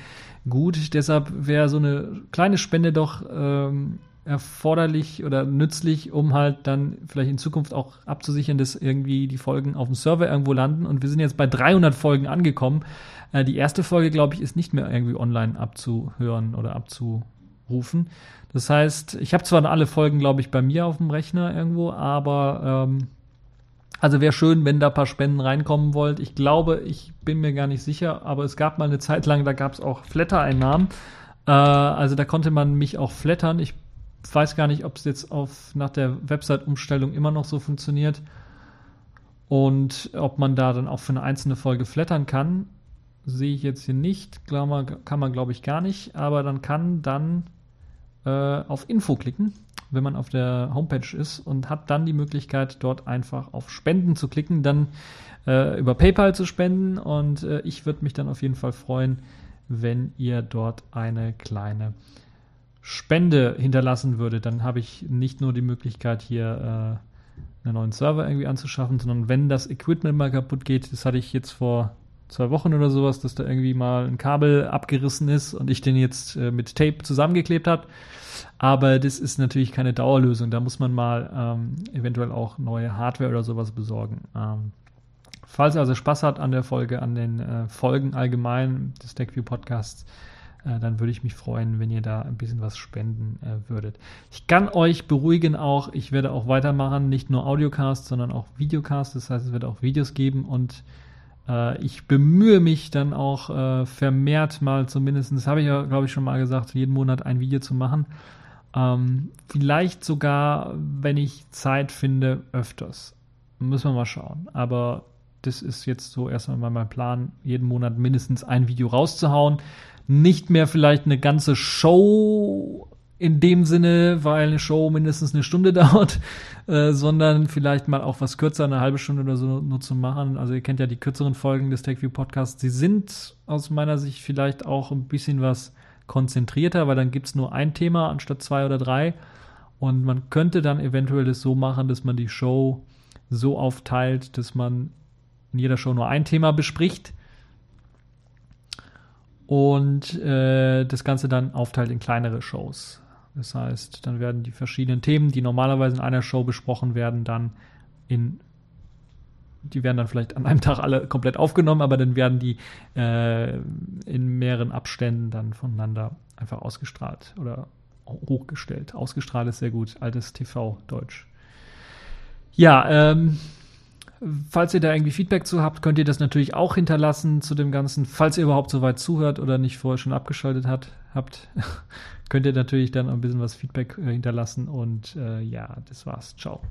gut. Deshalb wäre so eine kleine Spende doch ähm, erforderlich oder nützlich, um halt dann vielleicht in Zukunft auch abzusichern, dass irgendwie die Folgen auf dem Server irgendwo landen. Und wir sind jetzt bei 300 Folgen angekommen. Äh, die erste Folge, glaube ich, ist nicht mehr irgendwie online abzuhören oder abzurufen. Das heißt, ich habe zwar alle Folgen, glaube ich, bei mir auf dem Rechner irgendwo, aber ähm, also wäre schön, wenn da ein paar Spenden reinkommen wollt. Ich glaube, ich bin mir gar nicht sicher, aber es gab mal eine Zeit lang, da gab es auch Flatter-Einnahmen. Äh, also da konnte man mich auch flattern. Ich weiß gar nicht, ob es jetzt auf, nach der Website-Umstellung immer noch so funktioniert und ob man da dann auch für eine einzelne Folge flattern kann. Sehe ich jetzt hier nicht. Glaube, kann man, glaube ich, gar nicht. Aber dann kann dann äh, auf Info klicken wenn man auf der Homepage ist und hat dann die Möglichkeit, dort einfach auf Spenden zu klicken, dann äh, über PayPal zu spenden. Und äh, ich würde mich dann auf jeden Fall freuen, wenn ihr dort eine kleine Spende hinterlassen würdet. Dann habe ich nicht nur die Möglichkeit, hier äh, einen neuen Server irgendwie anzuschaffen, sondern wenn das Equipment mal kaputt geht, das hatte ich jetzt vor zwei Wochen oder sowas, dass da irgendwie mal ein Kabel abgerissen ist und ich den jetzt äh, mit Tape zusammengeklebt habe. Aber das ist natürlich keine Dauerlösung. Da muss man mal ähm, eventuell auch neue Hardware oder sowas besorgen. Ähm, falls ihr also Spaß habt an der Folge, an den äh, Folgen allgemein des TechView Podcasts, dann würde ich mich freuen, wenn ihr da ein bisschen was spenden äh, würdet. Ich kann euch beruhigen auch, ich werde auch weitermachen, nicht nur Audiocast, sondern auch Videocast. Das heißt, es wird auch Videos geben und äh, ich bemühe mich dann auch äh, vermehrt mal zumindest, das habe ich ja, glaube ich, schon mal gesagt, jeden Monat ein Video zu machen. Ähm, vielleicht sogar, wenn ich Zeit finde, öfters. Müssen wir mal schauen. Aber das ist jetzt so erstmal mein Plan, jeden Monat mindestens ein Video rauszuhauen. Nicht mehr vielleicht eine ganze Show in dem Sinne, weil eine Show mindestens eine Stunde dauert, äh, sondern vielleicht mal auch was kürzer, eine halbe Stunde oder so nur zu machen. Also ihr kennt ja die kürzeren Folgen des TechView Podcasts. Sie sind aus meiner Sicht vielleicht auch ein bisschen was konzentrierter, weil dann gibt's nur ein Thema anstatt zwei oder drei. Und man könnte dann eventuell das so machen, dass man die Show so aufteilt, dass man in jeder Show nur ein Thema bespricht und äh, das Ganze dann aufteilt in kleinere Shows. Das heißt, dann werden die verschiedenen Themen, die normalerweise in einer Show besprochen werden, dann in die werden dann vielleicht an einem Tag alle komplett aufgenommen, aber dann werden die äh, in mehreren Abständen dann voneinander einfach ausgestrahlt oder hochgestellt. Ausgestrahlt ist sehr gut, altes TV-Deutsch. Ja, ähm, Falls ihr da irgendwie Feedback zu habt, könnt ihr das natürlich auch hinterlassen zu dem Ganzen. Falls ihr überhaupt soweit zuhört oder nicht vorher schon abgeschaltet hat, habt, könnt ihr natürlich dann ein bisschen was Feedback äh, hinterlassen. Und äh, ja, das war's. Ciao.